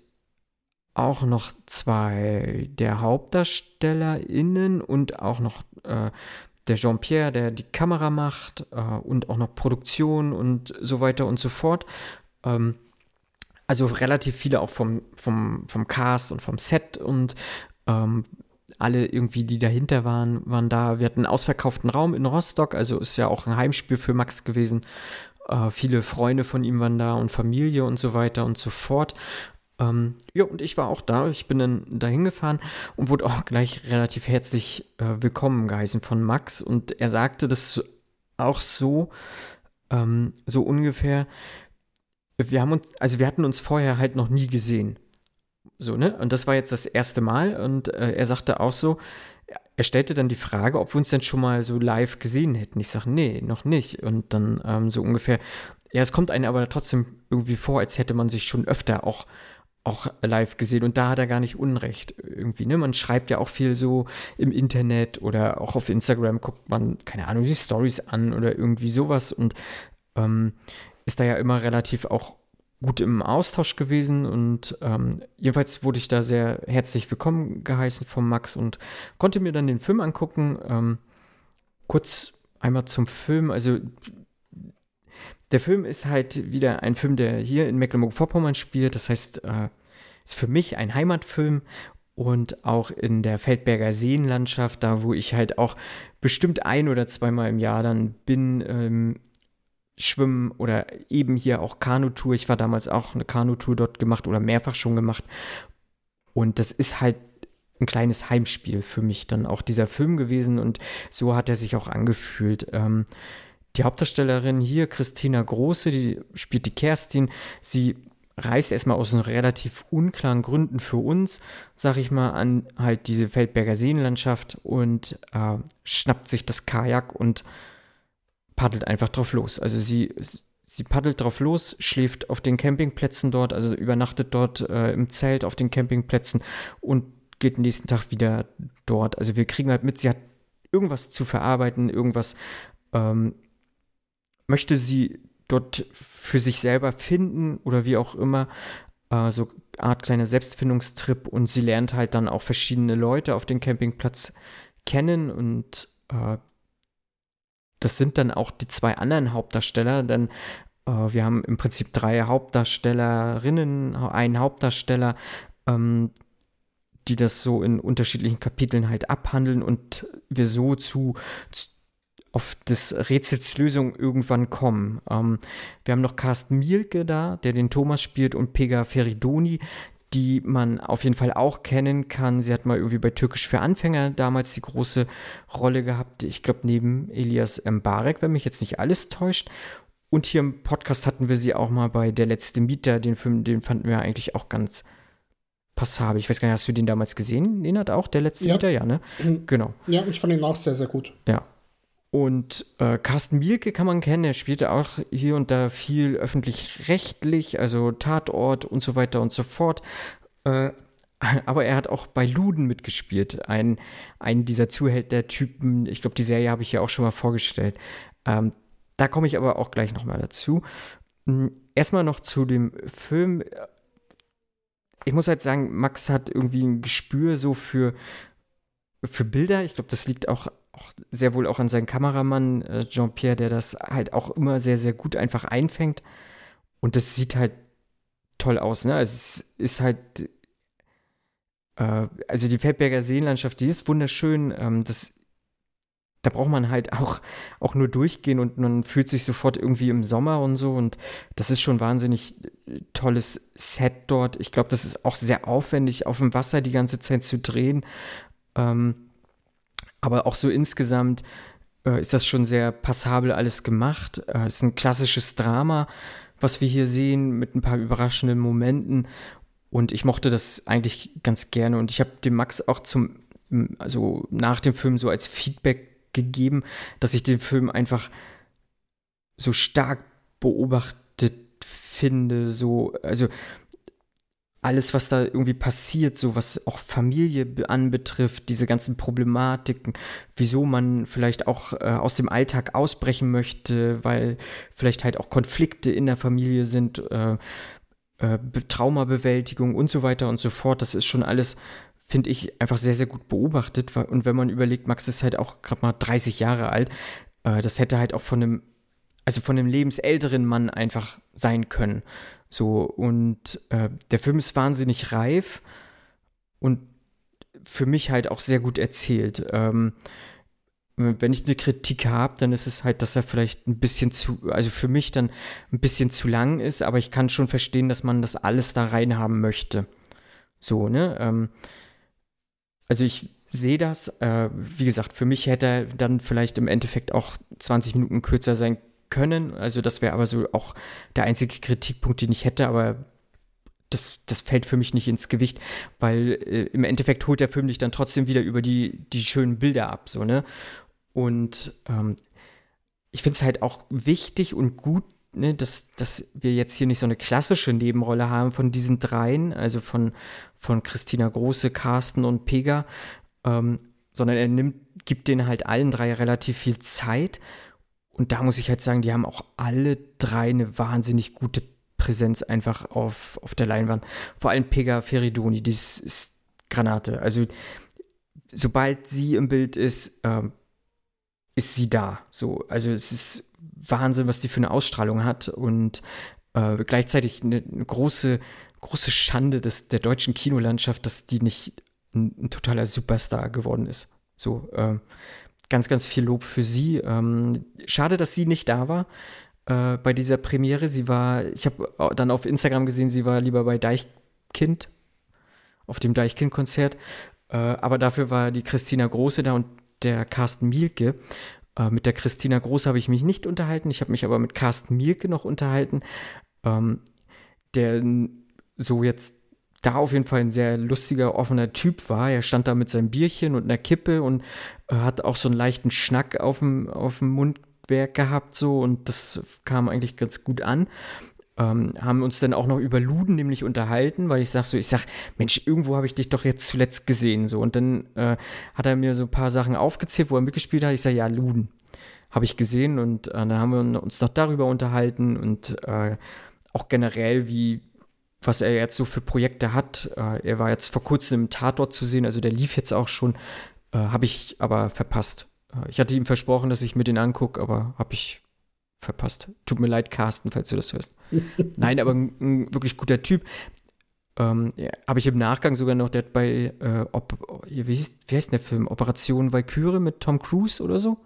auch noch zwei der HauptdarstellerInnen und auch noch äh, der Jean-Pierre, der die Kamera macht äh, und auch noch Produktion und so weiter und so fort. Ähm, also relativ viele auch vom, vom, vom Cast und vom Set und ähm, alle irgendwie, die dahinter waren, waren da. Wir hatten einen ausverkauften Raum in Rostock, also ist ja auch ein Heimspiel für Max gewesen. Äh, viele Freunde von ihm waren da und Familie und so weiter und so fort. Ähm, ja, und ich war auch da. Ich bin dann dahin gefahren und wurde auch gleich relativ herzlich äh, willkommen geheißen von Max. Und er sagte das auch so, ähm, so ungefähr. Wir haben uns, also wir hatten uns vorher halt noch nie gesehen. So, ne? Und das war jetzt das erste Mal. Und äh, er sagte auch so, er stellte dann die Frage, ob wir uns denn schon mal so live gesehen hätten. Ich sage, nee, noch nicht. Und dann ähm, so ungefähr, ja, es kommt einem aber trotzdem irgendwie vor, als hätte man sich schon öfter auch auch live gesehen und da hat er gar nicht Unrecht irgendwie. Ne? Man schreibt ja auch viel so im Internet oder auch auf Instagram guckt man, keine Ahnung, die Stories an oder irgendwie sowas und ähm, ist da ja immer relativ auch gut im Austausch gewesen und ähm, jedenfalls wurde ich da sehr herzlich willkommen geheißen von Max und konnte mir dann den Film angucken. Ähm, kurz einmal zum Film, also der Film ist halt wieder ein Film, der hier in Mecklenburg-Vorpommern spielt. Das heißt, äh, ist für mich ein Heimatfilm und auch in der Feldberger Seenlandschaft, da wo ich halt auch bestimmt ein oder zweimal im Jahr dann bin, ähm, schwimmen oder eben hier auch Kanutour. Ich war damals auch eine Kanutour dort gemacht oder mehrfach schon gemacht. Und das ist halt ein kleines Heimspiel für mich dann auch dieser Film gewesen und so hat er sich auch angefühlt. Ähm, die Hauptdarstellerin hier, Christina Große, die spielt die Kerstin. Sie reist erstmal aus relativ unklaren Gründen für uns, sag ich mal, an halt diese Feldberger Seenlandschaft und äh, schnappt sich das Kajak und paddelt einfach drauf los. Also sie, sie paddelt drauf los, schläft auf den Campingplätzen dort, also übernachtet dort äh, im Zelt auf den Campingplätzen und geht nächsten Tag wieder dort. Also wir kriegen halt mit, sie hat irgendwas zu verarbeiten, irgendwas ähm, möchte sie dort für sich selber finden oder wie auch immer. Äh, so Art kleiner Selbstfindungstrip. Und sie lernt halt dann auch verschiedene Leute auf dem Campingplatz kennen. Und äh, das sind dann auch die zwei anderen Hauptdarsteller, denn äh, wir haben im Prinzip drei Hauptdarstellerinnen, einen Hauptdarsteller, ähm, die das so in unterschiedlichen Kapiteln halt abhandeln. Und wir so zu, zu auf das Rätselslösung irgendwann kommen. Ähm, wir haben noch Carsten Mielke da, der den Thomas spielt, und Pega Feridoni, die man auf jeden Fall auch kennen kann. Sie hat mal irgendwie bei Türkisch für Anfänger damals die große Rolle gehabt. Ich glaube, neben Elias Mbarek, wenn mich jetzt nicht alles täuscht. Und hier im Podcast hatten wir sie auch mal bei Der letzte Mieter. Den Film, den fanden wir eigentlich auch ganz passabel. Ich weiß gar nicht, hast du den damals gesehen, Nenad, auch? Der letzte ja. Mieter, ja, ne? Mhm. Genau. Ja, ich fand ihn auch sehr, sehr gut. Ja, und äh, Carsten Mielke kann man kennen, er spielte auch hier und da viel öffentlich-rechtlich, also Tatort und so weiter und so fort. Äh, [laughs] aber er hat auch bei Luden mitgespielt, ein, einen dieser Zuhälter-Typen. Ich glaube, die Serie habe ich ja auch schon mal vorgestellt. Ähm, da komme ich aber auch gleich nochmal dazu. Hm, erstmal noch zu dem Film. Ich muss halt sagen, Max hat irgendwie ein Gespür so für, für Bilder. Ich glaube, das liegt auch, auch, sehr wohl auch an seinem Kameramann äh, Jean-Pierre, der das halt auch immer sehr, sehr gut einfach einfängt. Und das sieht halt toll aus. Ne? Es ist halt äh, also die Feldberger Seenlandschaft, die ist wunderschön. Ähm, das, da braucht man halt auch, auch nur durchgehen und man fühlt sich sofort irgendwie im Sommer und so. Und das ist schon wahnsinnig äh, tolles Set dort. Ich glaube, das ist auch sehr aufwendig, auf dem Wasser die ganze Zeit zu drehen. Ähm, aber auch so insgesamt äh, ist das schon sehr passabel alles gemacht. Äh, es ist ein klassisches Drama, was wir hier sehen, mit ein paar überraschenden Momenten. Und ich mochte das eigentlich ganz gerne. Und ich habe dem Max auch zum, also nach dem Film so als Feedback gegeben, dass ich den Film einfach so stark beobachtet finde. So, also alles, was da irgendwie passiert, so was auch Familie anbetrifft, diese ganzen Problematiken, wieso man vielleicht auch äh, aus dem Alltag ausbrechen möchte, weil vielleicht halt auch Konflikte in der Familie sind, äh, äh, Traumabewältigung und so weiter und so fort. Das ist schon alles, finde ich, einfach sehr, sehr gut beobachtet. Und wenn man überlegt, Max ist halt auch gerade mal 30 Jahre alt, äh, das hätte halt auch von einem, also von einem lebensälteren Mann einfach sein können. So, und äh, der Film ist wahnsinnig reif und für mich halt auch sehr gut erzählt. Ähm, wenn ich eine Kritik habe, dann ist es halt, dass er vielleicht ein bisschen zu, also für mich dann ein bisschen zu lang ist, aber ich kann schon verstehen, dass man das alles da rein haben möchte. So, ne? Ähm, also ich sehe das. Äh, wie gesagt, für mich hätte er dann vielleicht im Endeffekt auch 20 Minuten kürzer sein können. Also das wäre aber so auch der einzige Kritikpunkt, den ich hätte, aber das, das fällt für mich nicht ins Gewicht, weil äh, im Endeffekt holt der Film dich dann trotzdem wieder über die, die schönen Bilder ab, so, ne? Und ähm, ich finde es halt auch wichtig und gut, ne, dass, dass wir jetzt hier nicht so eine klassische Nebenrolle haben von diesen dreien, also von, von Christina Große, Carsten und Pega, ähm, sondern er nimmt, gibt denen halt allen drei relativ viel Zeit. Und da muss ich halt sagen, die haben auch alle drei eine wahnsinnig gute Präsenz einfach auf, auf der Leinwand. Vor allem Pega Feridoni, die ist, ist Granate. Also sobald sie im Bild ist, ähm, ist sie da. So, also es ist Wahnsinn, was die für eine Ausstrahlung hat und äh, gleichzeitig eine, eine, große, große Schande des, der deutschen Kinolandschaft, dass die nicht ein, ein totaler Superstar geworden ist. So, äh, ganz, ganz viel Lob für sie. Ähm, schade, dass sie nicht da war äh, bei dieser Premiere. Sie war, ich habe dann auf Instagram gesehen, sie war lieber bei Deichkind, auf dem Deichkind-Konzert. Äh, aber dafür war die Christina Große da und der Carsten Mielke. Äh, mit der Christina Groß habe ich mich nicht unterhalten. Ich habe mich aber mit Carsten Mielke noch unterhalten, ähm, der so jetzt da auf jeden Fall ein sehr lustiger, offener Typ war. Er stand da mit seinem Bierchen und einer Kippe und äh, hat auch so einen leichten Schnack auf dem, auf dem Mundwerk gehabt, so und das kam eigentlich ganz gut an ähm, haben uns dann auch noch über Luden nämlich unterhalten, weil ich sag so, ich sag, Mensch, irgendwo habe ich dich doch jetzt zuletzt gesehen, so. Und dann äh, hat er mir so ein paar Sachen aufgezählt, wo er mitgespielt hat. Ich sag, ja, Luden habe ich gesehen und äh, dann haben wir uns noch darüber unterhalten und äh, auch generell, wie, was er jetzt so für Projekte hat. Äh, er war jetzt vor kurzem im Tatort zu sehen, also der lief jetzt auch schon, äh, habe ich aber verpasst. Äh, ich hatte ihm versprochen, dass ich mir den angucke, aber habe ich verpasst. Tut mir leid, Carsten, falls du das hörst. [laughs] Nein, aber ein, ein, wirklich guter Typ. Ähm, ja, Habe ich im Nachgang sogar noch, der hat bei, äh, ob, wie, hieß, wie heißt der Film? Operation Valkyrie mit Tom Cruise oder so?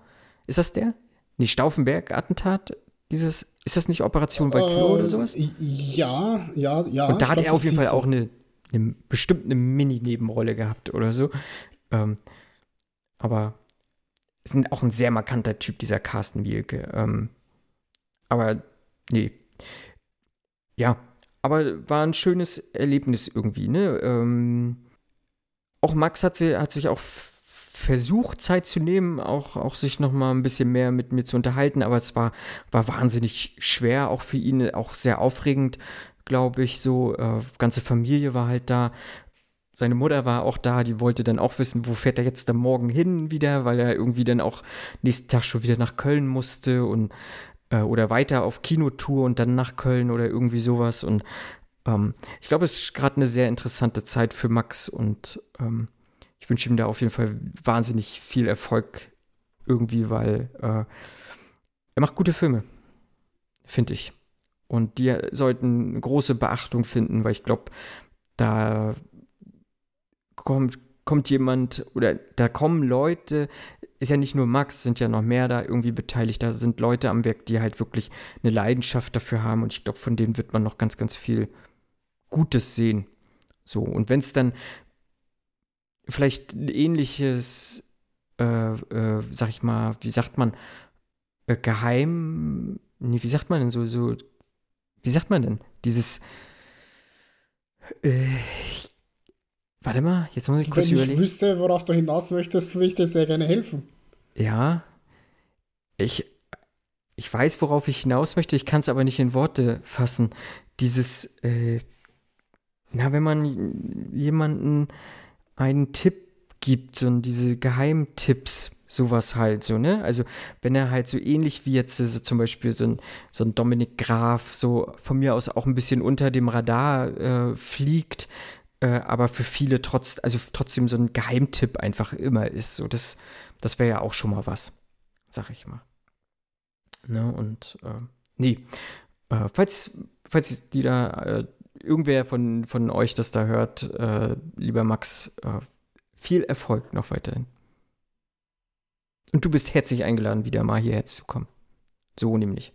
Ist das der? Nee, Stauffenberg-Attentat? Dieses, ist das nicht Operation Valkyrie äh, oder sowas? Ja, ja, ja. Und da hat er auf jeden Fall auch eine, eine bestimmt eine Mini-Nebenrolle gehabt oder so. Ähm, aber ist auch ein sehr markanter Typ, dieser Carsten Mielke. Ähm, aber nee. Ja, aber war ein schönes Erlebnis irgendwie, ne? Ähm, auch Max hat, sie, hat sich auch versucht, Zeit zu nehmen, auch, auch sich noch mal ein bisschen mehr mit mir zu unterhalten, aber es war, war wahnsinnig schwer, auch für ihn, auch sehr aufregend, glaube ich, so. Äh, ganze Familie war halt da. Seine Mutter war auch da, die wollte dann auch wissen, wo fährt er jetzt am Morgen hin wieder, weil er irgendwie dann auch nächsten Tag schon wieder nach Köln musste und äh, oder weiter auf Kinotour und dann nach Köln oder irgendwie sowas. Und ähm, ich glaube, es ist gerade eine sehr interessante Zeit für Max und ähm, ich wünsche ihm da auf jeden Fall wahnsinnig viel Erfolg irgendwie, weil äh, er macht gute Filme, finde ich. Und die sollten große Beachtung finden, weil ich glaube, da kommt, kommt jemand oder da kommen Leute, ist ja nicht nur Max, sind ja noch mehr da irgendwie beteiligt. Da sind Leute am Werk, die halt wirklich eine Leidenschaft dafür haben und ich glaube, von denen wird man noch ganz, ganz viel Gutes sehen. So, und wenn es dann vielleicht ein ähnliches, äh, äh, sag ich mal, wie sagt man, äh, geheim, nee, wie sagt man denn so, so, wie sagt man denn, dieses, äh, Warte mal, jetzt muss ich kurz Wenn überlegen. Wenn ich wüsste, worauf du hinaus möchtest, würde ich dir sehr gerne helfen. Ja, ich, ich weiß, worauf ich hinaus möchte, ich kann es aber nicht in Worte fassen. Dieses, äh, na, wenn man jemanden einen Tipp gibt und diese Geheimtipps, sowas halt so, ne? Also, wenn er halt so ähnlich wie jetzt so zum Beispiel so ein, so ein Dominik Graf so von mir aus auch ein bisschen unter dem Radar äh, fliegt, äh, aber für viele trotz, also trotzdem so ein Geheimtipp einfach immer ist. So, das, das wäre ja auch schon mal was, sag ich mal. Ne, und äh, nee. Äh, falls, falls die da äh, irgendwer von, von euch das da hört, äh, lieber Max, äh, viel Erfolg noch weiterhin. Und du bist herzlich eingeladen, wieder mal hierher zu kommen. So nämlich.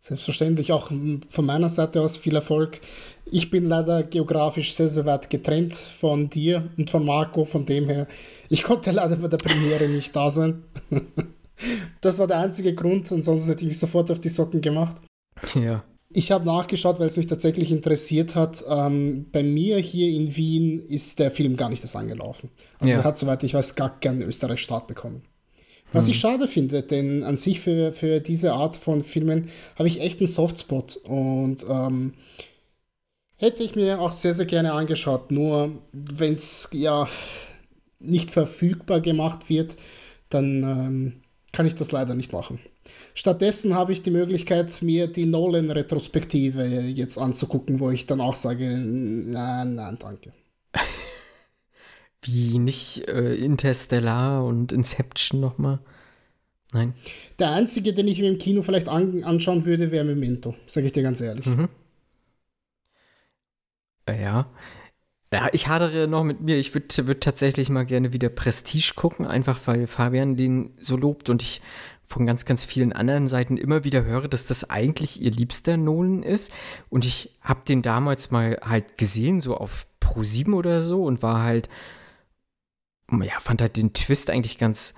Selbstverständlich auch von meiner Seite aus viel Erfolg. Ich bin leider geografisch sehr, sehr weit getrennt von dir und von Marco, von dem her. Ich konnte leider bei der Premiere nicht da sein. [laughs] Das war der einzige Grund, ansonsten hätte ich mich sofort auf die Socken gemacht. Ja. Ich habe nachgeschaut, weil es mich tatsächlich interessiert hat. Ähm, bei mir hier in Wien ist der Film gar nicht erst angelaufen. Also ja. er hat, soweit ich weiß, gar keinen Österreich-Start bekommen. Was hm. ich schade finde, denn an sich für, für diese Art von Filmen habe ich echt einen Softspot und ähm, hätte ich mir auch sehr, sehr gerne angeschaut. Nur wenn es ja nicht verfügbar gemacht wird, dann ähm, kann ich das leider nicht machen. Stattdessen habe ich die Möglichkeit, mir die Nolan-Retrospektive jetzt anzugucken, wo ich dann auch sage, nein, nein, danke. [laughs] Wie nicht äh, Interstellar und Inception nochmal? Nein. Der einzige, den ich mir im Kino vielleicht an anschauen würde, wäre Memento, sage ich dir ganz ehrlich. Mhm. Äh, ja. Ja, ich hadere noch mit mir. Ich würde würd tatsächlich mal gerne wieder Prestige gucken, einfach weil Fabian den so lobt und ich von ganz, ganz vielen anderen Seiten immer wieder höre, dass das eigentlich ihr liebster Nolan ist. Und ich habe den damals mal halt gesehen, so auf Pro 7 oder so und war halt ja, fand halt den Twist eigentlich ganz,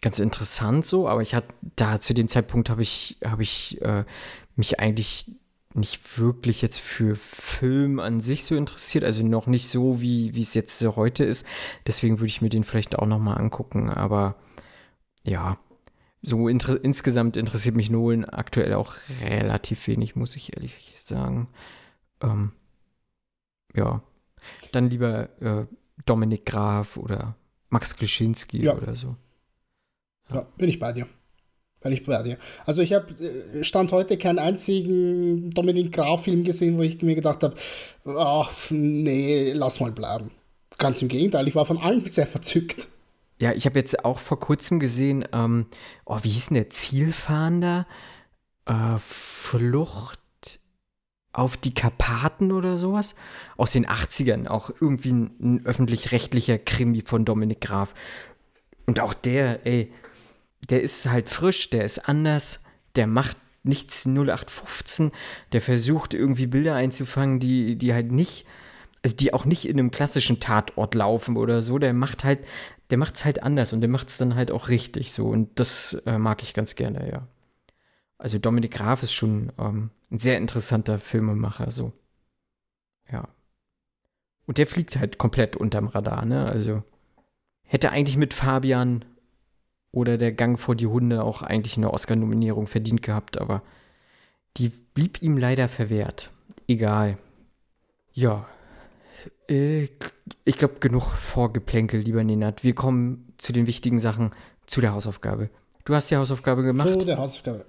ganz interessant so, aber ich hatte da zu dem Zeitpunkt habe ich, habe ich äh, mich eigentlich nicht wirklich jetzt für Film an sich so interessiert, also noch nicht so, wie, wie es jetzt heute ist. Deswegen würde ich mir den vielleicht auch nochmal angucken, aber ja, so inter insgesamt interessiert mich Nolan aktuell auch relativ wenig, muss ich ehrlich sagen. Ähm, ja, dann lieber äh, Dominik Graf oder Max Klischinski ja. oder so. Ja. ja, bin ich bei dir. Bin ich bei dir. Also ich habe äh, Stand heute keinen einzigen Dominik Graf-Film gesehen, wo ich mir gedacht habe, ach nee, lass mal bleiben. Ganz im Gegenteil, ich war von allen sehr verzückt. Ja, ich habe jetzt auch vor kurzem gesehen, ähm, oh, wie hieß denn der Zielfahnder? Äh, Flucht auf die Karpaten oder sowas. Aus den 80ern, auch irgendwie ein, ein öffentlich-rechtlicher Krimi von Dominik Graf. Und auch der, ey, der ist halt frisch, der ist anders, der macht nichts 0815, der versucht irgendwie Bilder einzufangen, die, die halt nicht, also die auch nicht in einem klassischen Tatort laufen oder so, der macht halt, der macht's halt anders und der macht's dann halt auch richtig so und das äh, mag ich ganz gerne, ja. Also Dominik Graf ist schon ähm, ein sehr interessanter Filmemacher, so. Ja. Und der fliegt halt komplett unterm Radar, ne? Also hätte eigentlich mit Fabian oder der Gang vor die Hunde auch eigentlich eine Oscar-Nominierung verdient gehabt, aber Die blieb ihm leider verwehrt. Egal. Ja. Äh, ich glaube, genug Vorgeplänkel, lieber Nenad. Wir kommen zu den wichtigen Sachen, zu der Hausaufgabe. Du hast die Hausaufgabe gemacht? Zu der Hausaufgabe.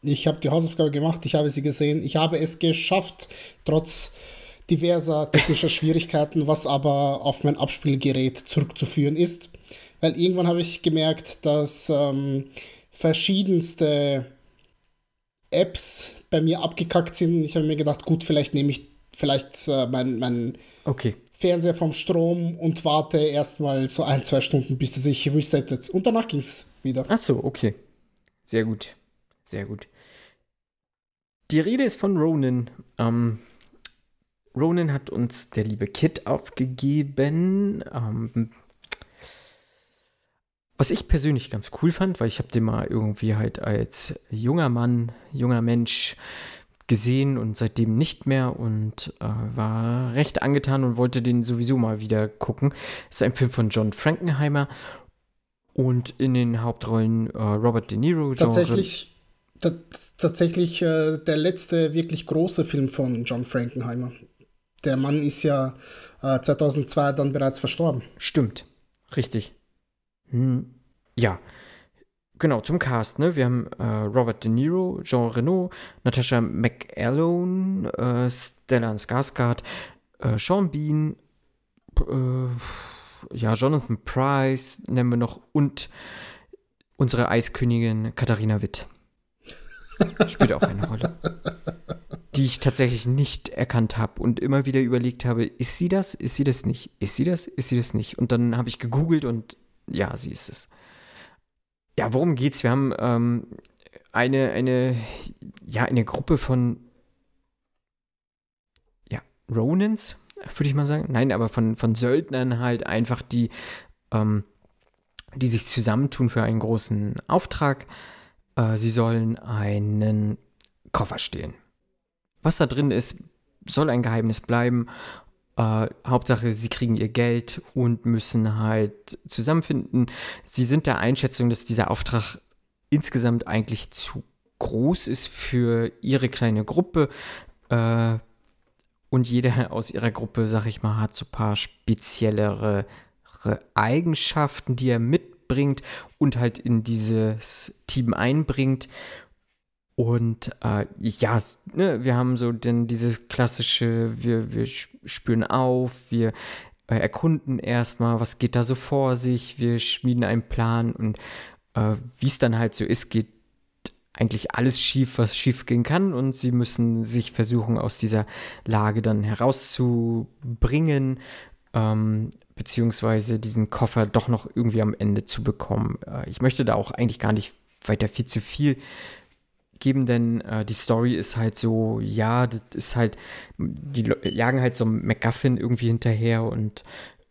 Ich habe die Hausaufgabe gemacht, ich habe sie gesehen. Ich habe es geschafft, trotz diverser technischer [laughs] Schwierigkeiten, was aber auf mein Abspielgerät zurückzuführen ist. Weil irgendwann habe ich gemerkt, dass ähm, verschiedenste Apps bei mir abgekackt sind. Ich habe mir gedacht, gut, vielleicht nehme ich vielleicht äh, mein, mein okay. Fernseher vom Strom und warte erstmal so ein, zwei Stunden, bis er sich resettet. Und danach ging es wieder. Ach so, okay. Sehr gut. Sehr gut. Die Rede ist von Ronan. Ähm, Ronan hat uns der liebe Kit aufgegeben. Ähm, was ich persönlich ganz cool fand, weil ich habe den mal irgendwie halt als junger Mann, junger Mensch gesehen und seitdem nicht mehr und äh, war recht angetan und wollte den sowieso mal wieder gucken. Es ist ein Film von John Frankenheimer und in den Hauptrollen äh, Robert De Niro. Tatsächlich, tatsächlich äh, der letzte wirklich große Film von John Frankenheimer. Der Mann ist ja 2002 äh, dann bereits verstorben. Stimmt, richtig. Hm, ja, genau, zum Cast, ne? Wir haben äh, Robert De Niro, Jean Reno, Natasha McAlone, äh, Stellan Skarsgård, äh, Sean Bean, äh, ja, Jonathan Price nennen wir noch und unsere Eiskönigin Katharina Witt. Spielt auch eine Rolle. Die ich tatsächlich nicht erkannt habe und immer wieder überlegt habe, ist sie das? Ist sie das nicht? Ist sie das? Ist sie das nicht? Und dann habe ich gegoogelt und ja, sie ist es. Ja, worum geht's? Wir haben ähm, eine, eine, ja, eine Gruppe von ja, Ronins, würde ich mal sagen. Nein, aber von, von Söldnern halt einfach, die, ähm, die sich zusammentun für einen großen Auftrag. Äh, sie sollen einen Koffer stehlen. Was da drin ist, soll ein Geheimnis bleiben. Äh, Hauptsache, sie kriegen ihr Geld und müssen halt zusammenfinden. Sie sind der Einschätzung, dass dieser Auftrag insgesamt eigentlich zu groß ist für ihre kleine Gruppe. Äh, und jeder aus ihrer Gruppe, sag ich mal, hat so ein paar speziellere Eigenschaften, die er mitbringt und halt in dieses Team einbringt. Und äh, ja, ne, wir haben so denn dieses klassische, wir, wir spüren auf, wir äh, erkunden erstmal, was geht da so vor sich, wir schmieden einen Plan und äh, wie es dann halt so ist, geht eigentlich alles schief, was schief gehen kann und sie müssen sich versuchen, aus dieser Lage dann herauszubringen, ähm, beziehungsweise diesen Koffer doch noch irgendwie am Ende zu bekommen. Äh, ich möchte da auch eigentlich gar nicht weiter viel zu viel geben, denn äh, die Story ist halt so, ja, das ist halt, die jagen halt so MacGuffin irgendwie hinterher und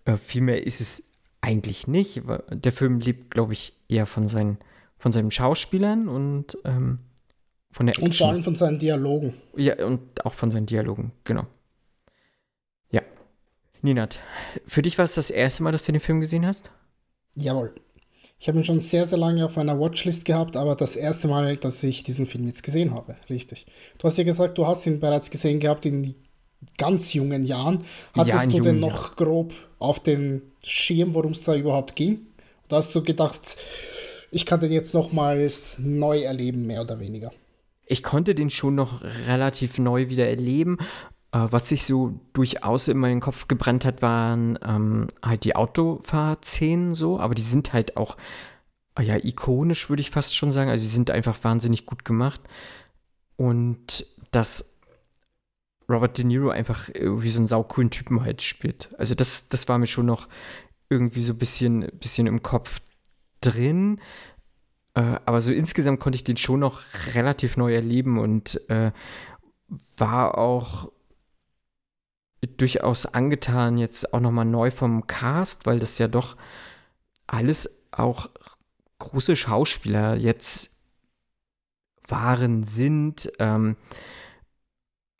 äh, viel mehr ist es eigentlich nicht. Der Film lebt, glaube ich, eher von seinen, von seinen Schauspielern und ähm, von der Action. Und vor allem von seinen Dialogen. Ja, und auch von seinen Dialogen, genau. Ja. Ninat, für dich war es das erste Mal, dass du den Film gesehen hast? Jawohl. Ich habe ihn schon sehr, sehr lange auf meiner Watchlist gehabt, aber das erste Mal, dass ich diesen Film jetzt gesehen habe. Richtig. Du hast ja gesagt, du hast ihn bereits gesehen gehabt in ganz jungen Jahren. Hattest ja, du denn noch Jahr. grob auf den Schirm, worum es da überhaupt ging? Da hast du gedacht, ich kann den jetzt nochmals neu erleben, mehr oder weniger. Ich konnte den schon noch relativ neu wieder erleben. Äh, was sich so durchaus in meinen Kopf gebrannt hat, waren ähm, halt die Autofahrszenen so, aber die sind halt auch, ah ja, ikonisch, würde ich fast schon sagen. Also sie sind einfach wahnsinnig gut gemacht. Und dass Robert De Niro einfach irgendwie so einen saucoolen Typen halt spielt. Also das, das war mir schon noch irgendwie so ein bisschen, bisschen im Kopf drin. Äh, aber so insgesamt konnte ich den schon noch relativ neu erleben und äh, war auch durchaus angetan, jetzt auch nochmal neu vom Cast, weil das ja doch alles auch große Schauspieler jetzt waren, sind. Ähm,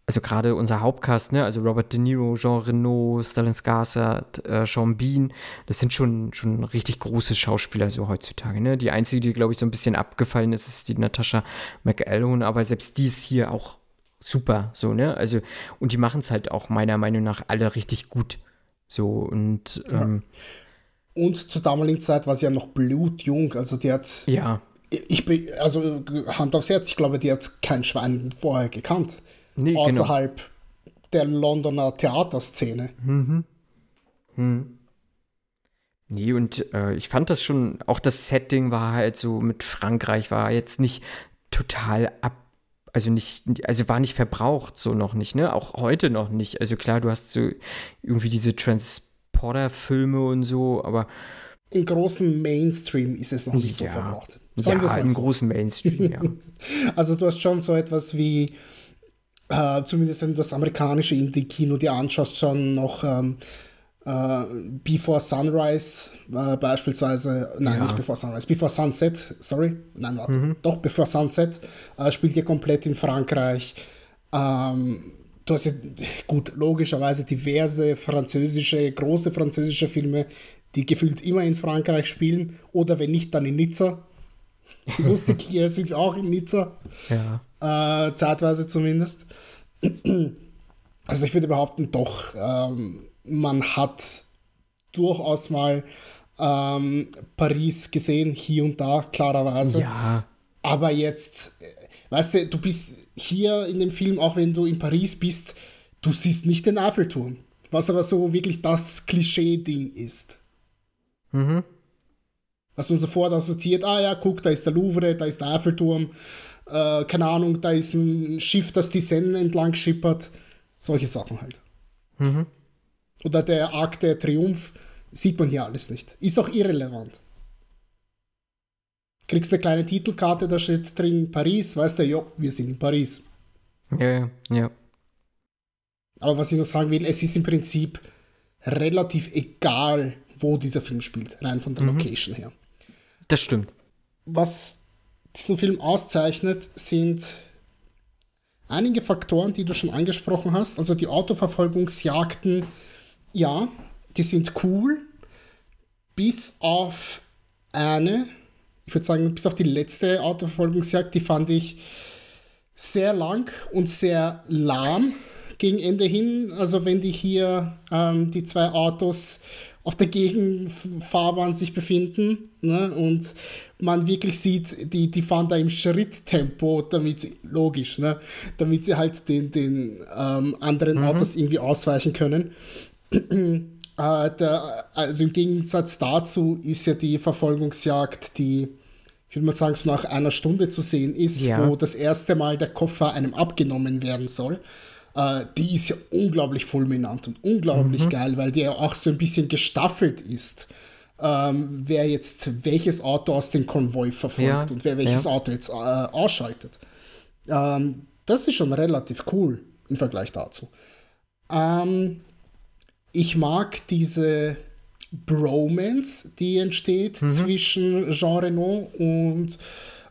also gerade unser Hauptcast, ne, also Robert De Niro, Jean Reno, Stellan Skarsgård, äh, Sean Bean, das sind schon, schon richtig große Schauspieler so heutzutage, ne. Die einzige, die, glaube ich, so ein bisschen abgefallen ist, ist die Natascha McElhone, aber selbst die ist hier auch super, so, ne, also, und die machen es halt auch meiner Meinung nach alle richtig gut, so, und, ähm, Und zur damaligen Zeit war sie ja noch blutjung, also die hat, ja, ich bin, also Hand aufs Herz, ich glaube, die hat kein Schwein vorher gekannt. nee, genau. außerhalb der Londoner Theaterszene. Nee, und äh, ich fand das schon, auch das Setting war halt so mit Frankreich, war jetzt nicht total ab, also nicht, also war nicht verbraucht, so noch nicht, ne? Auch heute noch nicht. Also klar, du hast so irgendwie diese Transporter-Filme und so, aber Im großen Mainstream ist es noch nicht so ja, verbraucht. Sagen ja, im so. großen Mainstream, ja. [laughs] Also du hast schon so etwas wie, äh, zumindest wenn du das amerikanische Indie-Kino dir anschaust, schon noch ähm, äh, Before Sunrise äh, beispielsweise, nein, Ja. nicht Before Sunrise, Before Sunset, sorry, nein, warte, doch, Before Sunset äh, spielt ja komplett in Frankreich. Ähm, du hast ja, gut, logischerweise diverse französische, große französische Filme, die gefühlt immer in Frankreich spielen oder wenn nicht, dann in Nizza. [laughs] Lustig, hier sind wir auch in Nizza ja. äh, zeitweise zumindest. Also ich würde behaupten, doch, ähm, man hat durchaus mal ähm, Paris gesehen, hier und da, klarerweise. Ja, Aber jetzt, äh, weißt du, du bist hier in dem Film, auch wenn du in Paris bist, du siehst nicht den Eiffelturm. Was aber so wirklich das Klischee-Ding ist. Mhm. Was man sofort assoziiert, ah ja, guck, da ist der Louvre, da ist der Eiffelturm, äh, keine Ahnung, da ist ein Schiff, das die Seine entlang schippert. Solche Sachen halt. Mhm. Oder der Arc der Triumph, sieht man hier alles nicht. Ist auch irrelevant. Kriegst eine kleine Titelkarte, da steht drin Paris, weißt du, ja, wir sind in Paris. ja, ja, ja. Aber was ich noch sagen will, es ist im Prinzip relativ egal, wo dieser Film spielt, rein von der Location her. Das stimmt. was diesen Film auszeichnet, sind einige Faktoren, die du schon angesprochen hast. Also die Autoverfolgungsjagden, ja, die sind cool, bis auf eine, ich würde sagen, bis auf die letzte Autoverfolgungsjagd, die fand ich sehr lang und sehr lahm gegen Ende hin. Also wenn die hier ähm, die zwei Autos auf der Gegenfahrbahn sich befinden ne, und man wirklich sieht, die, die fahren da im Schritttempo, damit sie, logisch, ne, damit sie halt den, den ähm, anderen Autos irgendwie ausweichen können. Äh, der, also im Gegensatz dazu ist ja die Verfolgungsjagd, die ich würde mal sagen, so nach einer Stunde zu sehen ist, Ja. wo das erste Mal der Koffer einem abgenommen werden soll. Äh, die ist ja unglaublich fulminant und unglaublich geil, weil die ja auch so ein bisschen gestaffelt ist. Ähm, wer jetzt welches Auto aus dem Konvoi verfolgt Ja, und wer welches ja. Auto jetzt äh, ausschaltet. Ähm, das ist schon relativ cool im Vergleich dazu. Ähm, ich mag diese Bromance, die entsteht zwischen Jean Reno und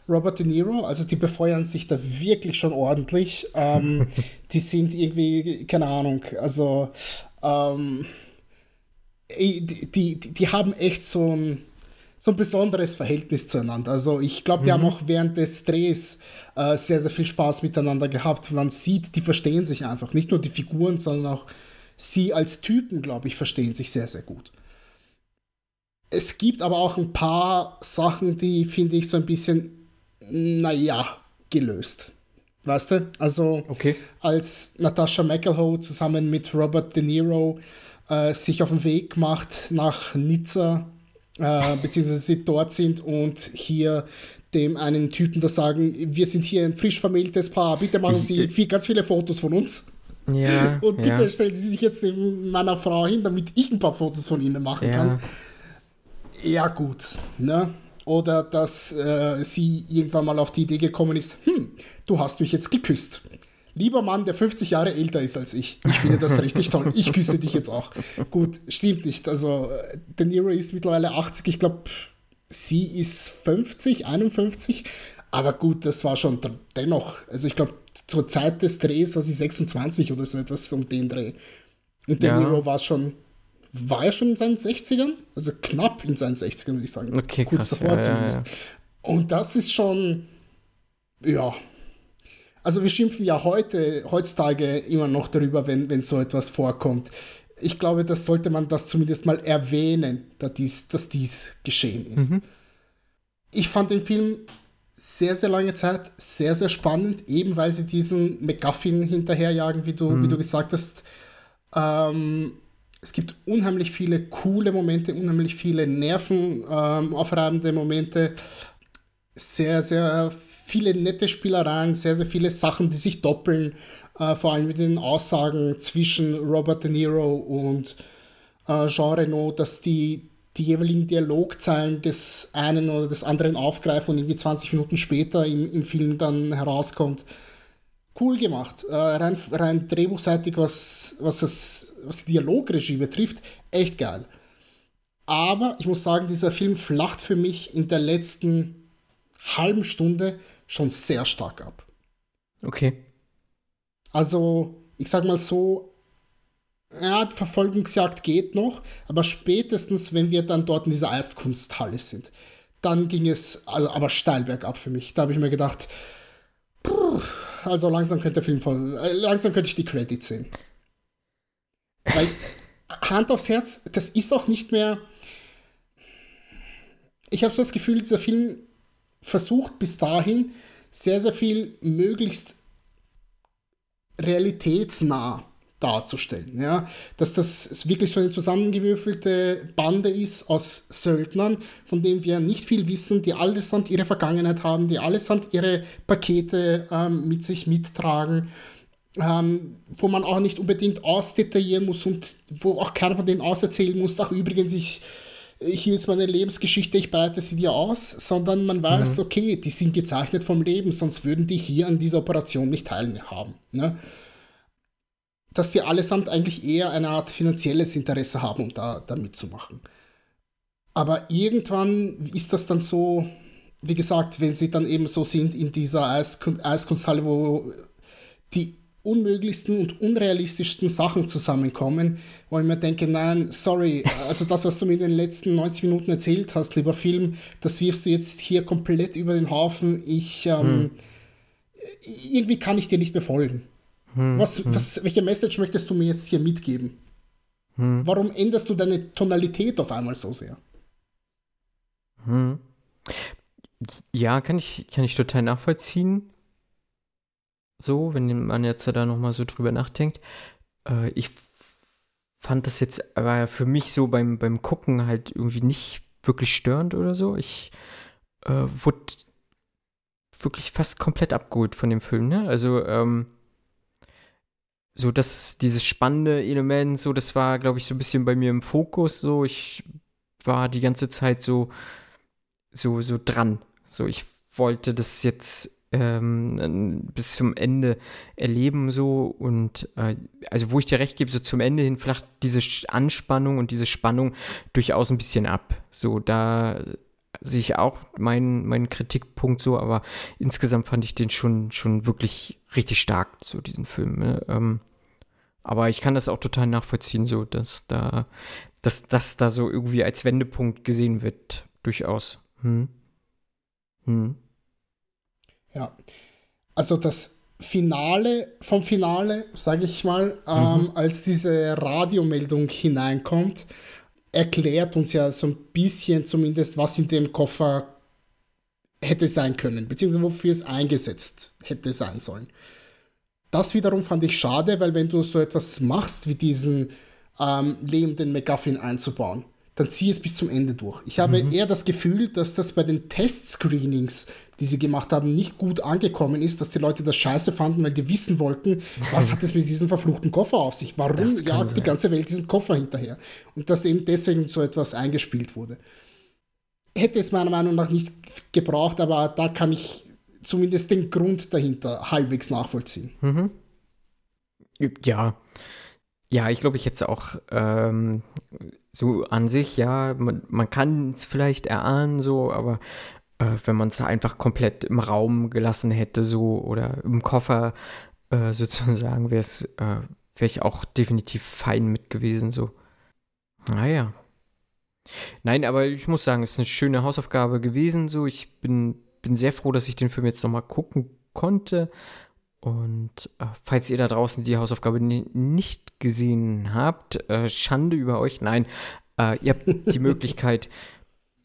Robert De Niro. Also die befeuern sich da wirklich schon ordentlich. Ähm, [laughs] die sind irgendwie, keine Ahnung, also ähm, die, die, die haben echt so ein, so ein besonderes Verhältnis zueinander. Also ich glaube, die haben auch während des Drehs äh, sehr, sehr viel Spaß miteinander gehabt. Man sieht, die verstehen sich einfach. Nicht nur die Figuren, sondern auch sie als Typen, glaube ich, verstehen sich sehr, sehr gut. Es gibt aber auch ein paar Sachen, die finde ich so ein bisschen, naja, gelöst. Weißt du? Also Okay. als Natasha McElhoe zusammen mit Robert De Niro äh, sich auf den Weg macht nach Nizza, äh, beziehungsweise sie dort sind und hier dem einen Typen da sagen, wir sind hier ein frisch vermähltes Paar, bitte machen Sie viel, ganz viele Fotos von uns. Ja. [laughs] Und bitte ja. stellen Sie sich jetzt neben meiner Frau hin, damit ich ein paar Fotos von Ihnen machen Ja. kann. Ja, gut. Ne? Oder dass äh, sie irgendwann mal auf die Idee gekommen ist, hm, du hast mich jetzt geküsst. Lieber Mann, der 50 Jahre älter ist als ich. Ich finde das richtig toll. Ich küsse dich jetzt auch. Gut, stimmt nicht. Also, äh, De Niro ist mittlerweile 80. Ich glaube, sie ist 50, 51. Aber gut, das war schon dennoch, also ich glaube, zur Zeit des Drehs war sie 26 oder so etwas um den Dreh. Und De Niro war schon, war er schon in seinen 60ern? Also knapp in seinen 60ern, würde ich sagen. Okay, Kurz krass, davor ja, zumindest. Ja, Und das ist schon, ja. Also wir schimpfen ja heute, heutzutage immer noch darüber, wenn, wenn so etwas vorkommt. Ich glaube, das sollte man das zumindest mal erwähnen, dass dies, dass dies geschehen ist. Mhm. Ich fand den Film sehr, sehr lange Zeit sehr, sehr spannend, eben weil sie diesen McGuffin hinterherjagen, wie du, mhm. wie du gesagt hast. Ähm, es gibt unheimlich viele coole Momente, unheimlich viele nervenaufreibende ähm, Momente, sehr, sehr viele nette Spielereien, sehr, sehr viele Sachen, die sich doppeln, äh, vor allem mit den Aussagen zwischen Robert De Niro und äh, Jean Reno, dass die die jeweiligen Dialogzeilen des einen oder des anderen aufgreifen und irgendwie 20 Minuten später im, im Film dann herauskommt. Cool gemacht. Äh, rein, rein drehbuchseitig, was, was, das, was die Dialogregie betrifft, echt geil. Aber ich muss sagen, dieser Film flacht für mich in der letzten halben Stunde schon sehr stark ab. Okay. Also, ich sag mal so, ja, Verfolgungsjagd geht noch, aber spätestens, wenn wir dann dort in dieser Eiskunsthalle sind, dann ging es also, aber steil bergab für mich. Da habe ich mir gedacht, pff, also langsam könnte der Film voll, äh, langsam könnte ich die Credits sehen. Weil Hand aufs Herz, das ist auch nicht mehr. Ich habe so das Gefühl, dieser Film versucht bis dahin sehr, sehr viel möglichst realitätsnah darzustellen. Ja? Dass das wirklich so eine zusammengewürfelte Bande ist aus Söldnern, von denen wir nicht viel wissen, die allesamt ihre Vergangenheit haben, die allesamt ihre Pakete ähm, mit sich mittragen. Ähm, wo man auch nicht unbedingt ausdetaillieren muss und wo auch keiner von denen auserzählen muss, ach übrigens, ich, hier ist meine Lebensgeschichte, ich breite sie dir aus, sondern man weiß, mhm. okay, die sind gezeichnet vom Leben, sonst würden die hier an dieser Operation nicht teilhaben. Ne? Dass die allesamt eigentlich eher eine Art finanzielles Interesse haben, um da, da mitzumachen. Aber irgendwann ist das dann so, wie gesagt, wenn sie dann eben so sind in dieser Eiskun Eiskunsthalle, wo die unmöglichsten und unrealistischsten Sachen zusammenkommen, wo ich mir denke, nein, sorry, also das, was du mir in den letzten 90 Minuten erzählt hast, lieber Film, das wirfst du jetzt hier komplett über den Haufen. Ich, ähm, hm. irgendwie kann ich dir nicht mehr folgen. Hm, was, hm. Was, welche Message möchtest du mir jetzt hier mitgeben? Hm. Warum änderst du deine Tonalität auf einmal so sehr? Hm. Ja, kann ich, kann ich total nachvollziehen. So, wenn man jetzt da nochmal so drüber nachdenkt. Äh, ich fand das jetzt aber für mich so beim, beim Gucken halt irgendwie nicht wirklich störend oder so. Ich äh, wurde wirklich fast komplett abgeholt von dem Film, ne? Also, ähm, so dass dieses spannende Element, so das war, glaube ich, so ein bisschen bei mir im Fokus. So, ich war die ganze Zeit so, so, so dran. So, ich wollte das jetzt ähm, bis zum Ende erleben so und äh, also wo ich dir recht gebe, so zum Ende hin flacht diese Anspannung und diese Spannung durchaus ein bisschen ab. So, da sehe ich auch meinen, meinen Kritikpunkt so, aber insgesamt fand ich den schon, schon wirklich richtig stark, so diesen Film. Ne? Ähm, aber ich kann das auch total nachvollziehen, so dass da, dass das da so irgendwie als Wendepunkt gesehen wird, durchaus. Hm. Hm. Ja, also das Finale vom Finale, sage ich mal, ähm, mhm. als diese Radiomeldung hineinkommt erklärt uns ja so ein bisschen zumindest, was in dem Koffer hätte sein können, beziehungsweise wofür es eingesetzt hätte sein sollen. Das wiederum fand ich schade, weil wenn du so etwas machst, wie diesen ähm, lebenden McGuffin einzubauen, dann zieh es bis zum Ende durch. Ich habe mhm. eher das Gefühl, dass das bei den Test-Screenings, die sie gemacht haben, nicht gut angekommen ist, dass die Leute das scheiße fanden, weil die wissen wollten, was hat es mit diesem verfluchten Koffer auf sich? Warum jagt die ganze Welt diesen Koffer hinterher? Und dass eben deswegen so etwas eingespielt wurde. Hätte es meiner Meinung nach nicht gebraucht, aber da kann ich zumindest den Grund dahinter halbwegs nachvollziehen. Mhm. Ja. Ja, ich glaube, ich hätte es auch ähm, so an sich, ja, man, man kann es vielleicht erahnen, so, aber äh, wenn man es einfach komplett im Raum gelassen hätte, so oder im Koffer äh, [laughs] sozusagen, wäre es, äh, wäre ich auch definitiv fein mit gewesen, so. Naja. Nein, aber ich muss sagen, es ist eine schöne Hausaufgabe gewesen, so. Ich bin, bin sehr froh, dass ich den Film jetzt nochmal gucken konnte. Und äh, falls ihr da draußen die Hausaufgabe nicht gesehen habt, äh, Schande über euch. Nein, äh, ihr habt die [laughs] Möglichkeit,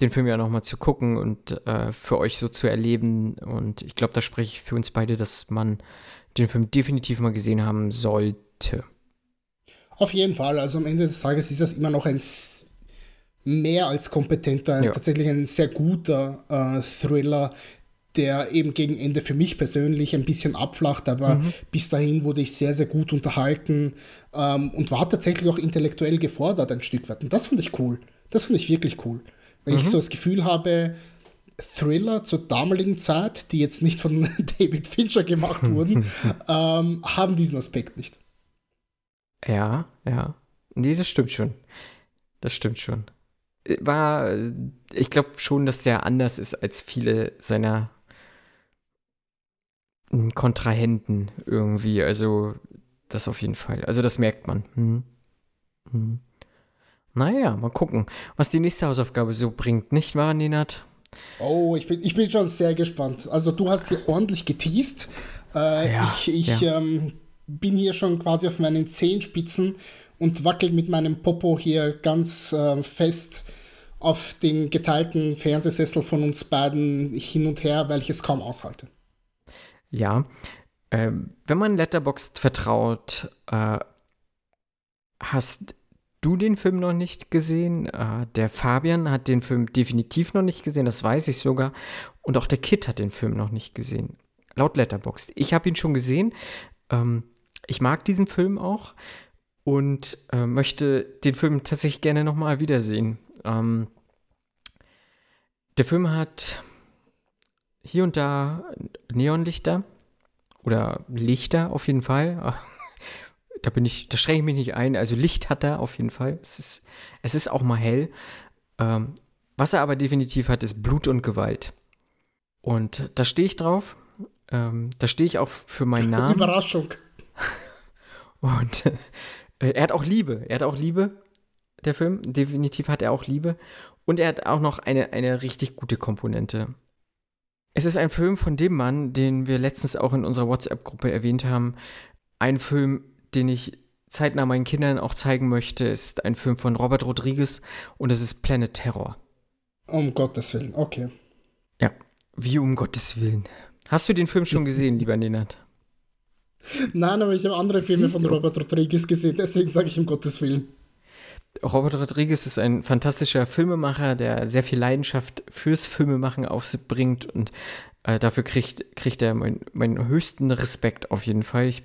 den Film ja nochmal zu gucken und äh, für euch so zu erleben. Und ich glaube, da spreche ich für uns beide, dass man den Film definitiv mal gesehen haben sollte. Auf jeden Fall. Also am Ende des Tages ist das immer noch ein mehr als kompetenter, ja. tatsächlich ein sehr guter äh, Thriller, der eben gegen Ende für mich persönlich ein bisschen abflacht, aber mhm. bis dahin wurde ich sehr, sehr gut unterhalten ähm, und war tatsächlich auch intellektuell gefordert ein Stück weit. Und das fand ich cool. Das fand ich wirklich cool. Weil mhm. ich so das Gefühl habe, Thriller zur damaligen Zeit, die jetzt nicht von [laughs] David Fincher gemacht [laughs] wurden, ähm, haben diesen Aspekt nicht. Ja, ja. Nee, das stimmt schon. Das stimmt schon. War, ich glaube schon, dass der anders ist als viele seiner Kontrahenten irgendwie. Also, das auf jeden Fall. Also, das merkt man. Hm. Hm. Naja, mal gucken, was die nächste Hausaufgabe so bringt, nicht wahr, Nenat? Oh, ich bin, ich bin schon sehr gespannt. Also, du hast hier ordentlich geteased. Äh, ja, ich ich ja. ähm, bin hier schon quasi auf meinen Zehenspitzen und wackel mit meinem Popo hier ganz äh, fest auf dem geteilten Fernsehsessel von uns beiden hin und her, weil ich es kaum aushalte. Ja, äh, wenn man Letterboxd vertraut, äh, hast du den Film noch nicht gesehen. Äh, der Fabian hat den Film definitiv noch nicht gesehen, das weiß ich sogar. Und auch der Kid hat den Film noch nicht gesehen. Laut Letterboxd. Ich habe ihn schon gesehen. Ähm, ich mag diesen Film auch und äh, möchte den Film tatsächlich gerne nochmal wiedersehen. Ähm, der Film hat hier und da Neonlichter oder Lichter auf jeden Fall. [laughs] da bin ich, da schränke ich mich nicht ein. Also Licht hat er auf jeden Fall. Es ist, es ist auch mal hell. Ähm, was er aber definitiv hat, ist Blut und Gewalt. Und da stehe ich drauf. Ähm, da stehe ich auch für meinen [laughs] Namen. Überraschung. Und äh, er hat auch Liebe. Er hat auch Liebe, der Film. Definitiv hat er auch Liebe. Und er hat auch noch eine, eine richtig gute Komponente. Es ist ein Film von dem Mann, den wir letztens auch in unserer WhatsApp-Gruppe erwähnt haben. Ein Film, den ich zeitnah meinen Kindern auch zeigen möchte, ist ein Film von Robert Rodriguez und es ist Planet Terror. Um Gottes Willen, okay. Ja, wie um Gottes Willen. Hast du den Film schon gesehen, [laughs] lieber Nenad? Nein, aber ich habe andere Filme Siehst von Robert Rodriguez gesehen, deswegen sage ich um Gottes Willen. Robert Rodriguez ist ein fantastischer Filmemacher, der sehr viel Leidenschaft fürs Filmemachen aufbringt und äh, dafür kriegt, kriegt er meinen mein höchsten Respekt auf jeden Fall. Ich,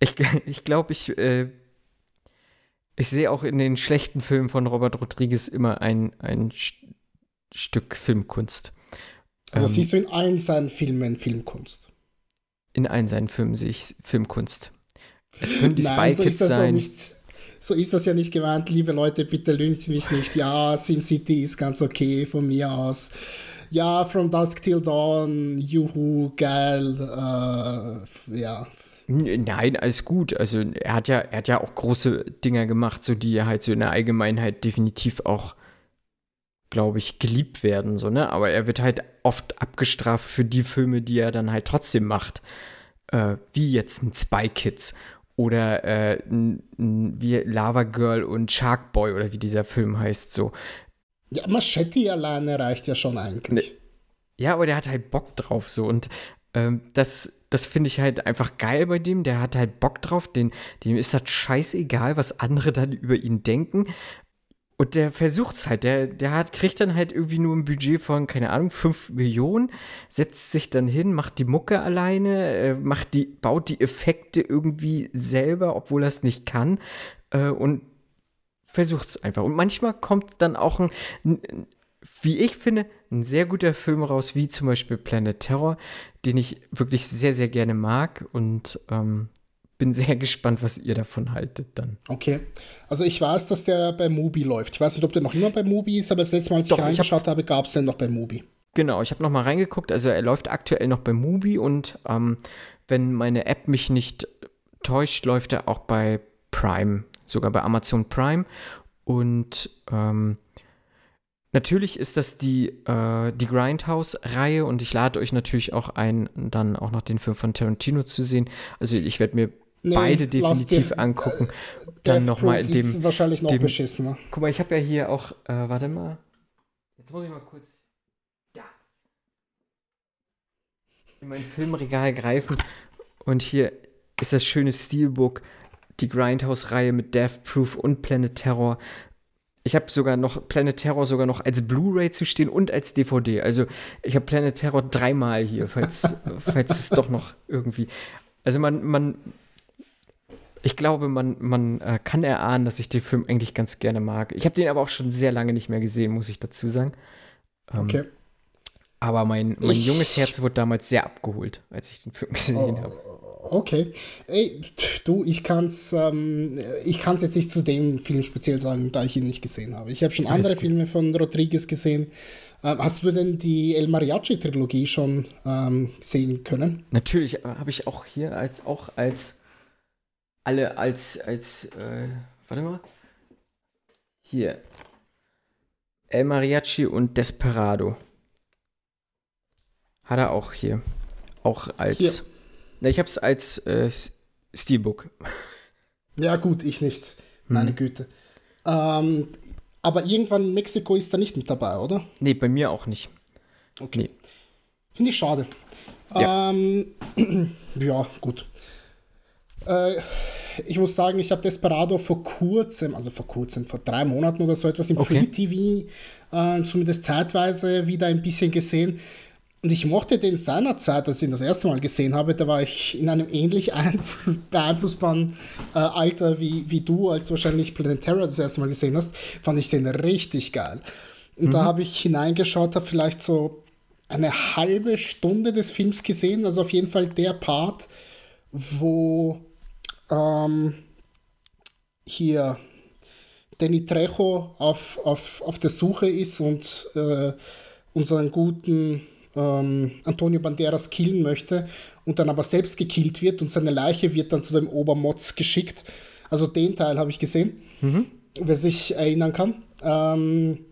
ich, [laughs] ich glaube, ich, äh, ich sehe auch in den schlechten Filmen von Robert Rodriguez immer ein, ein Stück Filmkunst. Also ähm, siehst du in allen seinen Filmen Filmkunst? In allen seinen Filmen sehe ich Filmkunst. Es [laughs] können die Nein, Spy Kids so sein. Nicht, so ist das ja nicht gemeint, liebe Leute, bitte lüncht mich nicht. Ja, Sin City ist ganz okay von mir aus. Ja, From Dusk Till Dawn, juhu, geil. Äh, ja, Nein, alles gut. Also er hat ja, er hat ja auch große Dinger gemacht, so die halt so in der Allgemeinheit definitiv auch, glaube ich, geliebt werden, so, ne? Aber er wird halt oft abgestraft für die Filme, die er dann halt trotzdem macht. Äh, wie jetzt ein Spy Kids oder äh, wie Lava Girl und Shark Boy oder wie dieser Film heißt, so. Ja, Machete alleine reicht ja schon eigentlich. Ja, aber der hat halt Bock drauf so und ähm, das, das finde ich halt einfach geil bei dem. Der hat halt Bock drauf, den, dem ist das scheißegal, was andere dann über ihn denken. Und der versucht's halt, der, der hat, kriegt dann halt irgendwie nur ein Budget von, keine Ahnung, 5 Millionen, setzt sich dann hin, macht die Mucke alleine, äh, macht die, baut die Effekte irgendwie selber, obwohl er es nicht kann. Äh, und versucht's einfach. Und manchmal kommt dann auch ein, ein, wie ich finde, ein sehr guter Film raus, wie zum Beispiel Planet Terror, den ich wirklich sehr, sehr gerne mag. Und ähm, bin sehr gespannt, was ihr davon haltet dann. Okay. Also ich weiß, dass der bei Mubi läuft. Ich weiß nicht, ob der noch immer bei Mubi ist, aber das letzte Mal, als Doch, ich reingeschaut habe, gab es den noch bei Mubi. Genau, ich habe noch mal reingeguckt. Also er läuft aktuell noch bei Mubi und ähm, wenn meine App mich nicht täuscht, läuft er auch bei Prime, sogar bei Amazon Prime. Und ähm, natürlich ist das die, äh, die Grindhouse-Reihe und ich lade euch natürlich auch ein, dann auch noch den Film von Tarantino zu sehen. Also ich werde mir nee, beide definitiv dir, angucken. Äh, dann nochmal in dem. Ist wahrscheinlich noch dem, beschissener. Guck mal, ich habe ja hier auch, äh, warte mal. Jetzt muss ich mal kurz in mein Filmregal greifen und hier ist das schöne Steelbook, die Grindhouse-Reihe mit Death Proof und Planet Terror. Ich habe sogar noch Planet Terror sogar noch als Blu-ray zu stehen und als DVD. Also ich habe Planet Terror dreimal hier, falls, [laughs] falls es doch noch irgendwie. Also man, man, ich glaube, man, man äh, kann erahnen, dass ich den Film eigentlich ganz gerne mag. Ich habe den aber auch schon sehr lange nicht mehr gesehen, muss ich dazu sagen. Ähm, okay. Aber mein, mein ich, junges Herz wurde damals sehr abgeholt, als ich den Film gesehen oh, habe. Okay. Ey, du, ich kann es ähm, jetzt nicht zu dem Film speziell sagen, da ich ihn nicht gesehen habe. Ich habe schon Alles andere gut. Filme von Rodriguez gesehen. Ähm, hast du denn die El Mariachi-Trilogie schon ähm, sehen können? Natürlich, habe ich auch hier als auch als alle als als äh, warte mal hier El Mariachi und Desperado. Hat er auch hier. Auch als. Hier. Na, ich hab's als äh, Steelbook. Ja, gut, ich nicht. Meine hm. Güte. Ähm, aber irgendwann in Mexiko ist er nicht mit dabei, oder? Nee, bei mir auch nicht. Okay. Nee. Finde ich schade. Ja, ähm, [clears throat] ja gut. Äh, ich muss sagen, ich habe Desperado vor kurzem, also vor kurzem, vor drei Monaten oder so etwas im okay. Free TV, äh, zumindest zeitweise wieder ein bisschen gesehen. Und ich mochte den seinerzeit, als ich ihn das erste Mal gesehen habe, da war ich in einem ähnlich beeinflussbaren äh, Alter wie, wie du, als du wahrscheinlich Planet Terror das erste Mal gesehen hast, fand ich den richtig geil. Und mhm. da habe ich hineingeschaut, habe vielleicht so eine halbe Stunde des Films gesehen, also auf jeden Fall der Part, wo ähm, hier Danny Trejo auf, auf, auf der Suche ist und äh, unseren guten ähm, Antonio Banderas killen möchte und dann aber selbst gekillt wird und seine Leiche wird dann zu dem Obermotz geschickt. Also den Teil habe ich gesehen, mhm. wer sich erinnern kann. Ähm,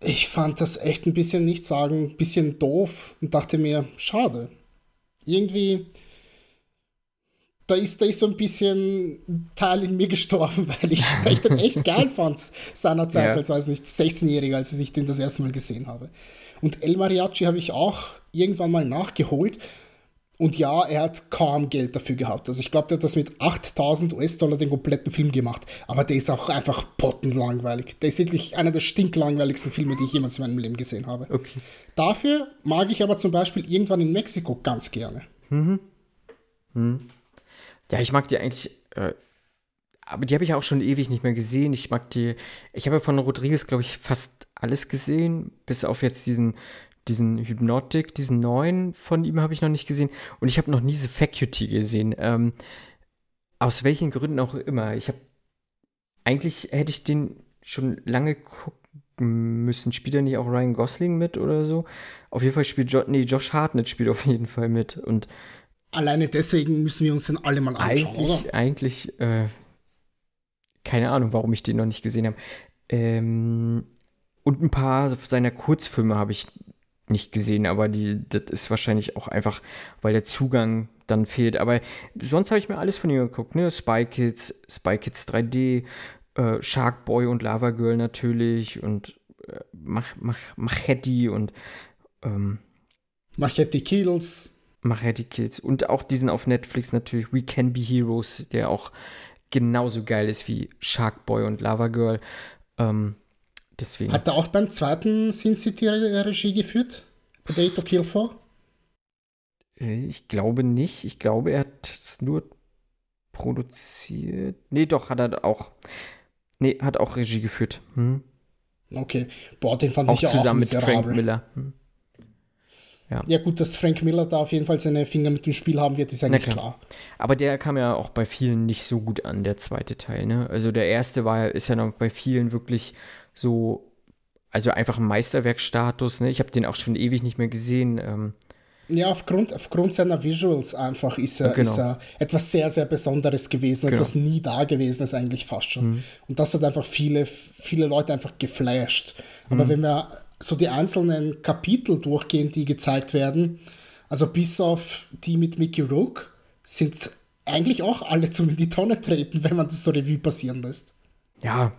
ich fand das echt ein bisschen, nicht sagen, ein bisschen doof und dachte mir, schade. Irgendwie, da ist, da ist so ein bisschen Teil in mir gestorben, [laughs] weil ich, weil ich den echt geil fand seinerzeit ja. als, weiß nicht, 16-Jähriger, als ich den das erste Mal gesehen habe. Und El Mariachi habe ich auch irgendwann mal nachgeholt. Und ja, er hat kaum Geld dafür gehabt. Also ich glaube, der hat das mit 8000 US-Dollar den kompletten Film gemacht. Aber der ist auch einfach pottenlangweilig. Der ist wirklich einer der stinklangweiligsten Filme, die ich jemals in meinem Leben gesehen habe. Okay. Dafür mag ich aber zum Beispiel irgendwann in Mexiko ganz gerne. Mhm. Mhm. Ja, ich mag die eigentlich, äh, aber die habe ich auch schon ewig nicht mehr gesehen. Ich mag die, ich habe von Rodriguez, glaube ich, fast alles gesehen, bis auf jetzt diesen, diesen Hypnotic, diesen neuen von ihm habe ich noch nicht gesehen. Und ich habe noch nie diese Faculty gesehen. Ähm, aus welchen Gründen auch immer. Ich habe eigentlich hätte ich den schon lange gucken müssen. Spielt er nicht auch Ryan Gosling mit oder so? Auf jeden Fall spielt jo nee, Josh Hartnett spielt auf jeden Fall mit. Und alleine deswegen müssen wir uns den alle mal anschauen, eigentlich, oder? Eigentlich, äh, keine Ahnung, warum ich den noch nicht gesehen habe. Ähm, und ein paar seiner Kurzfilme habe ich nicht gesehen, aber die, das ist wahrscheinlich auch einfach, weil der Zugang dann fehlt. Aber sonst habe ich mir alles von ihm geguckt, ne? Spy Kids, Spy Kids 3D, äh, Shark Boy und Lava Girl natürlich und äh, Mach, Mach, Machete und ähm, Machete Kills. Machete Kills. Und auch diesen auf Netflix natürlich We Can Be Heroes, der auch genauso geil ist wie Shark Boy und Lava Girl. Ähm, Deswegen. Hat er auch beim zweiten Sin City Regie geführt? Bei Date to Kill 4? Äh, ich glaube nicht. Ich glaube, er hat es nur produziert. Nee, doch, hat er auch. Nee, hat auch Regie geführt. Hm. Okay. Boah, den fand auch ich ja zusammen auch mit Frank Miller. Hm. Ja. ja, gut, dass Frank Miller da auf jeden Fall seine Finger mit dem Spiel haben wird, ist nicht klar. klar. Aber der kam ja auch bei vielen nicht so gut an, der zweite Teil. Ne? Also der erste war, ist ja noch bei vielen wirklich so also einfach ein Meisterwerkstatus. Ne? Ich habe den auch schon ewig nicht mehr gesehen. Ähm, ja, aufgrund, aufgrund seiner Visuals einfach ist er, genau. ist er etwas sehr, sehr Besonderes gewesen, genau. etwas nie da gewesen ist eigentlich fast schon. Mhm. Und das hat einfach viele, viele Leute einfach geflasht. Aber mhm. wenn wir so die einzelnen Kapitel durchgehen, die gezeigt werden, also bis auf die mit Mickey Rook, sind eigentlich auch alle zum in die Tonne treten, wenn man das so Revue passieren lässt. Ja,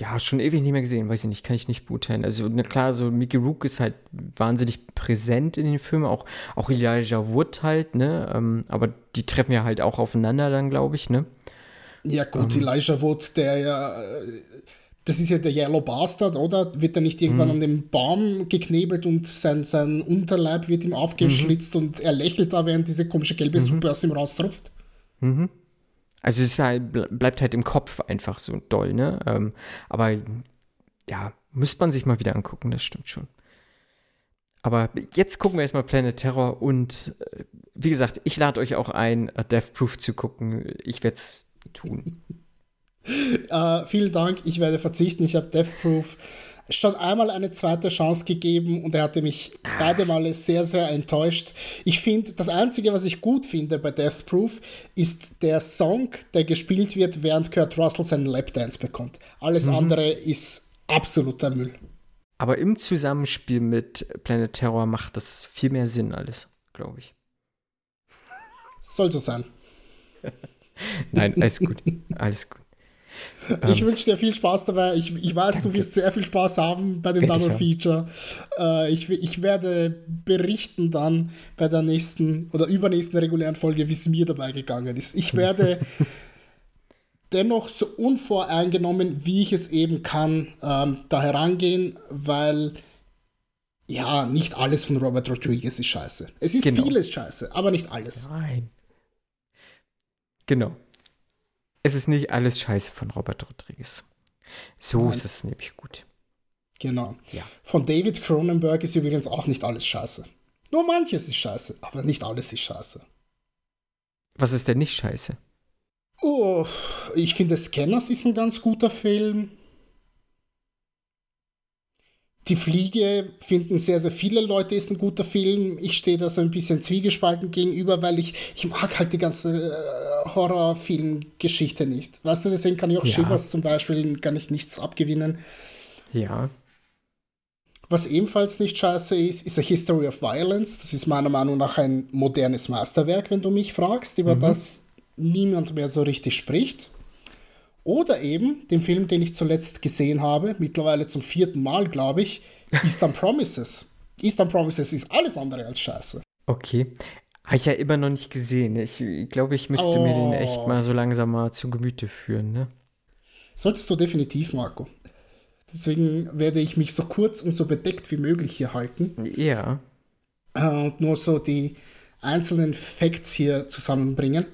ja, schon ewig nicht mehr gesehen, weiß ich nicht, kann ich nicht beurteilen. Also, na klar, so Mickey Rook ist halt wahnsinnig präsent in den Filmen, auch, auch Elijah Wood halt, ne? Ähm, aber die treffen ja halt auch aufeinander dann, glaube ich, ne? Ja, gut, ähm, Elijah Wood, der ja, das ist ja der Yellow Bastard, oder? Wird er nicht irgendwann mhm. an dem Baum geknebelt und sein, sein Unterleib wird ihm aufgeschlitzt mhm. und er lächelt da, während diese komische gelbe mhm. Suppe aus ihm raustropft? Mhm. Also es halt, bleibt halt im Kopf einfach so doll, ne? Ähm, aber ja, müsste man sich mal wieder angucken, das stimmt schon. Aber jetzt gucken wir erstmal Planet Terror und äh, wie gesagt, ich lade euch auch ein, Death Proof zu gucken. Ich werde es tun. [laughs] uh, vielen Dank, ich werde verzichten. Ich habe Death Proof schon einmal eine zweite Chance gegeben und er hatte mich beide Male sehr, sehr enttäuscht. Ich finde, das Einzige, was ich gut finde bei Death Proof, ist der Song, der gespielt wird, während Kurt Russell seinen Lapdance bekommt. Alles mhm. andere ist absoluter Müll. Aber im Zusammenspiel mit Planet Terror macht das viel mehr Sinn alles, glaube ich. Soll so sein. [laughs] Nein, alles gut. Alles gut. Ich ähm, wünsche dir viel Spaß dabei. Ich, ich weiß, danke. du wirst sehr viel Spaß haben bei dem Double Feature. Äh, ich, ich werde berichten dann bei der nächsten oder übernächsten regulären Folge, wie es mir dabei gegangen ist. Ich werde [laughs] dennoch so unvoreingenommen, wie ich es eben kann, ähm, da herangehen, weil ja, nicht alles von Robert Rodriguez ist scheiße. Es ist genau. vieles scheiße, aber nicht alles. Nein. Genau. Es ist nicht alles scheiße von Robert Rodriguez. So Nein. ist es nämlich gut. Genau. Ja. Von David Cronenberg ist übrigens auch nicht alles scheiße. Nur manches ist scheiße, aber nicht alles ist scheiße. Was ist denn nicht scheiße? Oh, ich finde Scanners ist ein ganz guter Film. Die Fliege finden sehr, sehr viele Leute, ist ein guter Film. Ich stehe da so ein bisschen zwiegespalten gegenüber, weil ich, ich mag halt die ganze äh, Horrorfilm-Geschichte nicht. Weißt du, deswegen kann ich auch ja. Shivers zum Beispiel gar nicht nichts abgewinnen. Ja. Was ebenfalls nicht scheiße ist, ist A History of Violence. Das ist meiner Meinung nach ein modernes Meisterwerk, wenn du mich fragst, über mhm. das niemand mehr so richtig spricht. Oder eben den Film, den ich zuletzt gesehen habe, mittlerweile zum vierten Mal, glaube ich, Eastern Promises. Eastern Promises ist alles andere als scheiße. Okay. Habe ich ja immer noch nicht gesehen. Ich, glaube, ich müsste oh. mir den echt mal so langsam mal zu Gemüte führen. Ne? Solltest du definitiv, Marco. Deswegen werde ich mich so kurz und so bedeckt wie möglich hier halten. Ja. Äh, und nur so die einzelnen Facts hier zusammenbringen.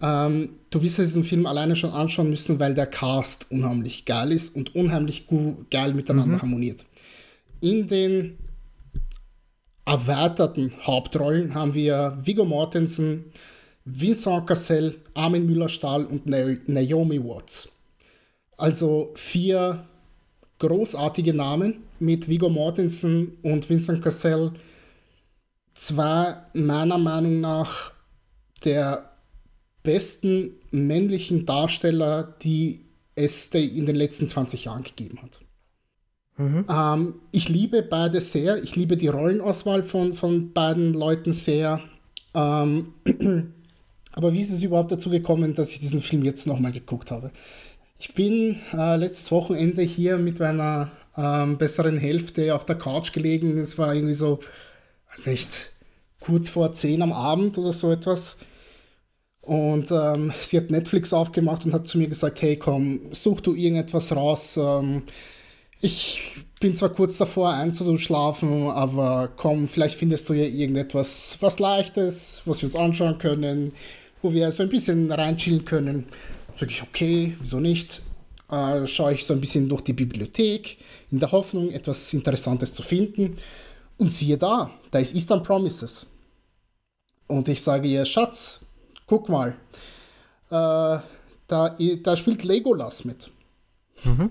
Ähm, du wirst diesen Film alleine schon anschauen müssen, weil der Cast unheimlich geil ist und unheimlich geil miteinander mhm. harmoniert. In den erweiterten Hauptrollen haben wir Viggo Mortensen, Vincent Cassel, Armin Müller-Stahl und Naomi Watts. Also vier großartige Namen mit Viggo Mortensen und Vincent Cassel. Zwei meiner Meinung nach der besten männlichen Darsteller, die es in den letzten 20 Jahren gegeben hat. Mhm. Ähm, ich liebe beide sehr. Ich liebe die Rollenauswahl von, von beiden Leuten sehr. Ähm, [clears throat] aber wie ist es überhaupt dazu gekommen, dass ich diesen Film jetzt nochmal geguckt habe? Ich bin äh, letztes Wochenende hier mit meiner ähm, besseren Hälfte auf der Couch gelegen. Es war irgendwie so, weiß nicht, kurz vor 10 am Abend oder so etwas. Und ähm, sie hat Netflix aufgemacht und hat zu mir gesagt, hey komm, such du irgendetwas raus. Ähm, ich bin zwar kurz davor einzuschlafen, aber komm, vielleicht findest du ja irgendetwas, was Leichtes, was wir uns anschauen können, wo wir so ein bisschen reinchillen können. Sag ich, okay, wieso nicht? Äh, schaue ich so ein bisschen durch die Bibliothek, in der Hoffnung, etwas Interessantes zu finden. Und siehe da, da ist Eastern Promises. Und ich sage ihr, Schatz, guck mal, äh, da, da spielt Legolas mit. Mhm.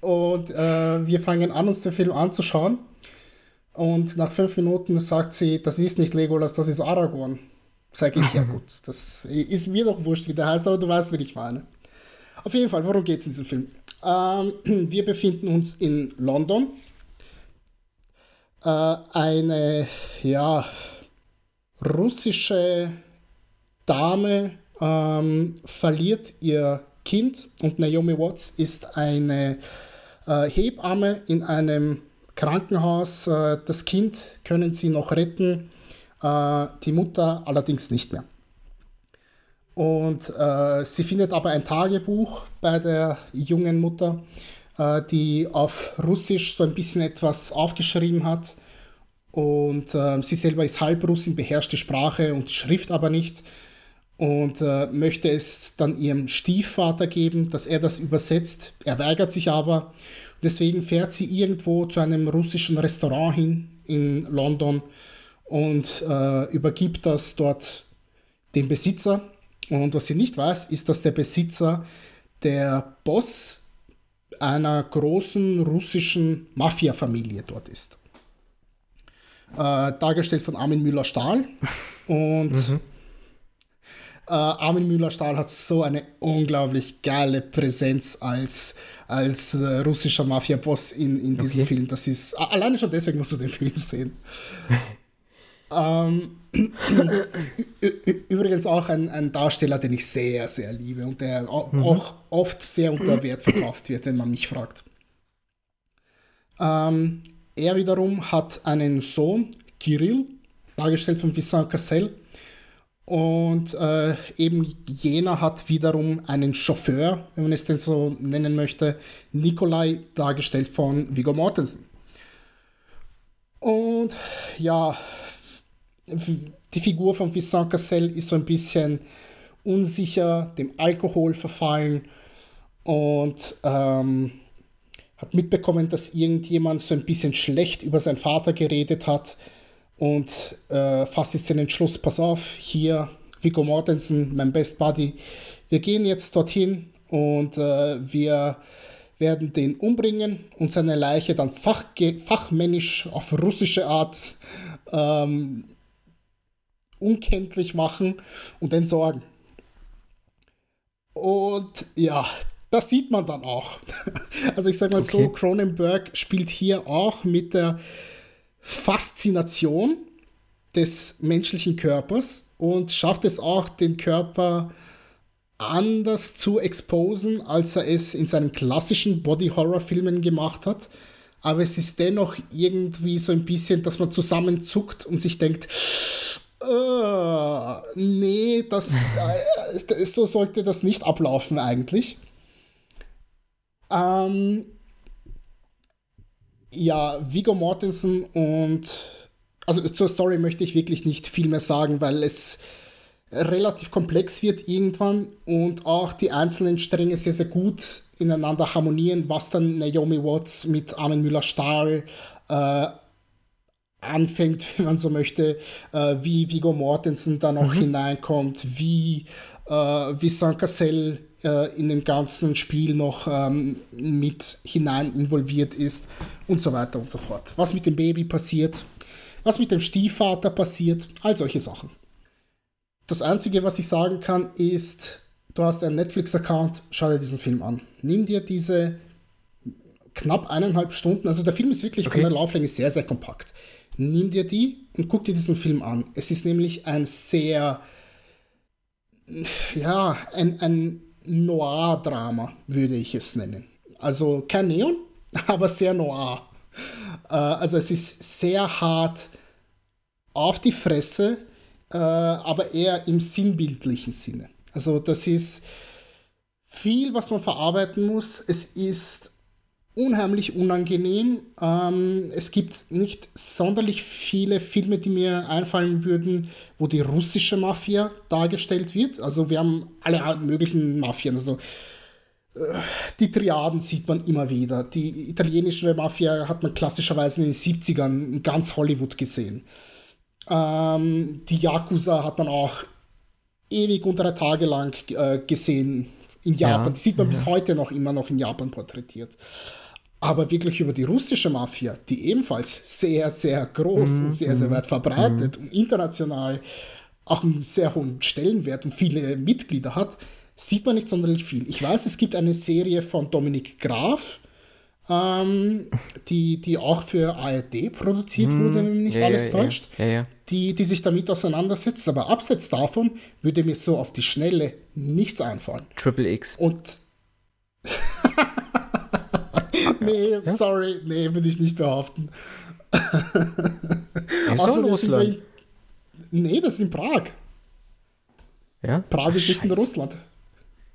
Und äh, wir fangen an, uns den Film anzuschauen. Und nach fünf Minuten sagt sie, das ist nicht Legolas, das ist Aragorn. Sag ich, ja [laughs] gut, das ist mir doch wurscht, wie der heißt, aber du weißt, wie ich meine. Auf jeden Fall, worum geht es in diesem Film? Ähm, [clears throat] wir befinden uns in London. Äh, eine, ja, russische Dame ähm, verliert ihr Kind und Naomi Watts ist eine äh, Hebamme in einem Krankenhaus. Äh, das Kind können sie noch retten, äh, die Mutter allerdings nicht mehr. Und äh, sie findet aber ein Tagebuch bei der jungen Mutter, äh, die auf Russisch so ein bisschen etwas aufgeschrieben hat. Und äh, sie selber ist Halbrussin, beherrscht die Sprache und die Schrift aber nicht. Und äh, möchte es dann ihrem Stiefvater geben, dass er das übersetzt. Er weigert sich aber. Deswegen fährt sie irgendwo zu einem russischen Restaurant hin in London und äh, übergibt das dort dem Besitzer und was sie nicht weiß, ist, dass der Besitzer der Boss einer großen russischen Mafia-Familie dort ist. Äh, dargestellt von Armin Müller-Stahl. Und mhm. Äh, Armin Müller-Stahl hat so eine unglaublich geile Präsenz als, als äh, russischer Mafia-Boss in, in diesem okay. Film. Das ist, alleine schon deswegen musst du den Film sehen. [laughs] ähm, Übrigens auch ein, ein, Darsteller, den ich sehr, sehr liebe und der auch, mhm. auch oft sehr unter Wert verkauft wird, wenn man mich fragt. Ähm, er wiederum hat einen Sohn, Kirill, dargestellt von Vincent Cassel. Und äh, eben jener hat wiederum einen Chauffeur, wenn man es denn so nennen möchte, Nikolai, dargestellt von Viggo Mortensen. Und ja, die Figur von Vincent Cassel ist so ein bisschen unsicher, dem Alkohol verfallen und ähm, hat mitbekommen, dass irgendjemand so ein bisschen schlecht über seinen Vater geredet hat und äh, fasst jetzt den Entschluss, pass auf, hier Viggo Mortensen, mein Best Buddy, wir gehen jetzt dorthin und äh, wir werden den umbringen und seine Leiche dann fachmännisch auf russische Art ähm, unkenntlich machen und entsorgen. Und ja, das sieht man dann auch. [laughs] Also ich sage mal okay. so, Cronenberg spielt hier auch mit der Faszination des menschlichen Körpers und schafft es auch, den Körper anders zu exposen, als er es in seinen klassischen Body-Horror-Filmen gemacht hat. Aber es ist dennoch irgendwie so ein bisschen, dass man zusammenzuckt und sich denkt, Uh, nee, das, äh, so sollte das nicht ablaufen eigentlich. Ähm, ja, Vigo Mortensen und also zur Story möchte ich wirklich nicht viel mehr sagen, weil es relativ komplex wird irgendwann und auch die einzelnen Stränge sehr, sehr gut ineinander harmonieren, was dann Naomi Watts mit Armin Müller-Stahl äh, anfängt, [laughs] wenn man so möchte, äh, wie Vigo Mortensen da noch mhm. hineinkommt, wie äh, Vincent Cassel äh, in dem ganzen Spiel noch ähm, mit hinein involviert ist und so weiter und so fort. Was mit dem Baby passiert, was mit dem Stiefvater passiert, all solche Sachen. Das Einzige, was ich sagen kann, ist, du hast einen Netflix-Account, schau dir diesen Film an. Nimm dir diese knapp eineinhalb Stunden, also der Film ist wirklich okay. von der Lauflänge sehr, sehr kompakt nimm dir die und guck dir diesen Film an. Es ist nämlich ein sehr, ja, ein, ein Noir-Drama, würde ich es nennen. Also kein Neon, [laughs] aber sehr noir. Äh, also es ist sehr hart auf die Fresse, äh, aber eher im sinnbildlichen Sinne. Also das ist viel, was man verarbeiten muss. Es ist unheimlich unangenehm. Ähm, es gibt nicht sonderlich viele Filme, die mir einfallen würden, wo die russische Mafia dargestellt wird. Also wir haben alle möglichen Mafien. Also äh, die Triaden sieht man immer wieder. Die italienische Mafia hat man klassischerweise in den 70ern in ganz Hollywood gesehen. Ähm, die Yakuza hat man auch ewig und drei Tage lang äh, gesehen in Japan. Ja, die sieht man ja. bis heute noch immer noch in Japan porträtiert. Aber wirklich über die russische Mafia, die ebenfalls sehr, sehr groß mhm. und sehr, sehr weit verbreitet mhm. und international auch einen sehr hohen Stellenwert und viele Mitglieder hat, sieht man nicht sonderlich viel. Ich weiß, es gibt eine Serie von Dominik Graf, ähm, die, die auch für ARD produziert mm, wurde, wenn mich nicht ja, alles ja, täuscht, ja, Die, die sich damit auseinandersetzt. Aber abseits davon würde mir so auf die Schnelle nichts einfallen. Triple X. Und. [laughs] nee, sorry, nee, würde ich nicht behaupten. [laughs] Ist in Russland? nee, das ist in Prag. Ja? Prag Ach, ist nicht in Russland.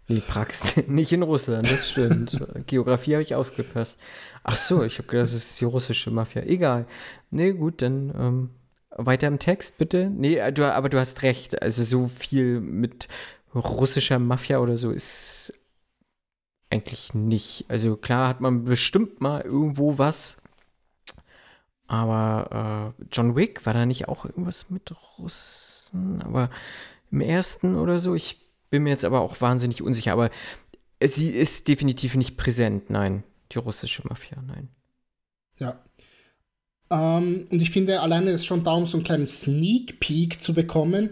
Nee, Prag ist [laughs] nicht in Russland, das stimmt. [laughs] Geografie habe ich aufgepasst. Ach so, ich habe gedacht, das ist die russische Mafia. Egal. Nee, gut, dann ähm, weiter im Text, bitte. Nee, du, aber du hast recht. Also so viel mit russischer Mafia oder so ist eigentlich nicht. Also klar hat man bestimmt mal irgendwo was. Aber äh, John Wick, war da nicht auch irgendwas mit Russen? Aber im ersten oder so, ich bin mir jetzt aber auch wahnsinnig unsicher, aber sie ist definitiv nicht präsent, nein. Die russische Mafia, nein. Ja. Ähm, und ich finde, alleine ist schon da, um so einen kleinen Sneak Peek zu bekommen,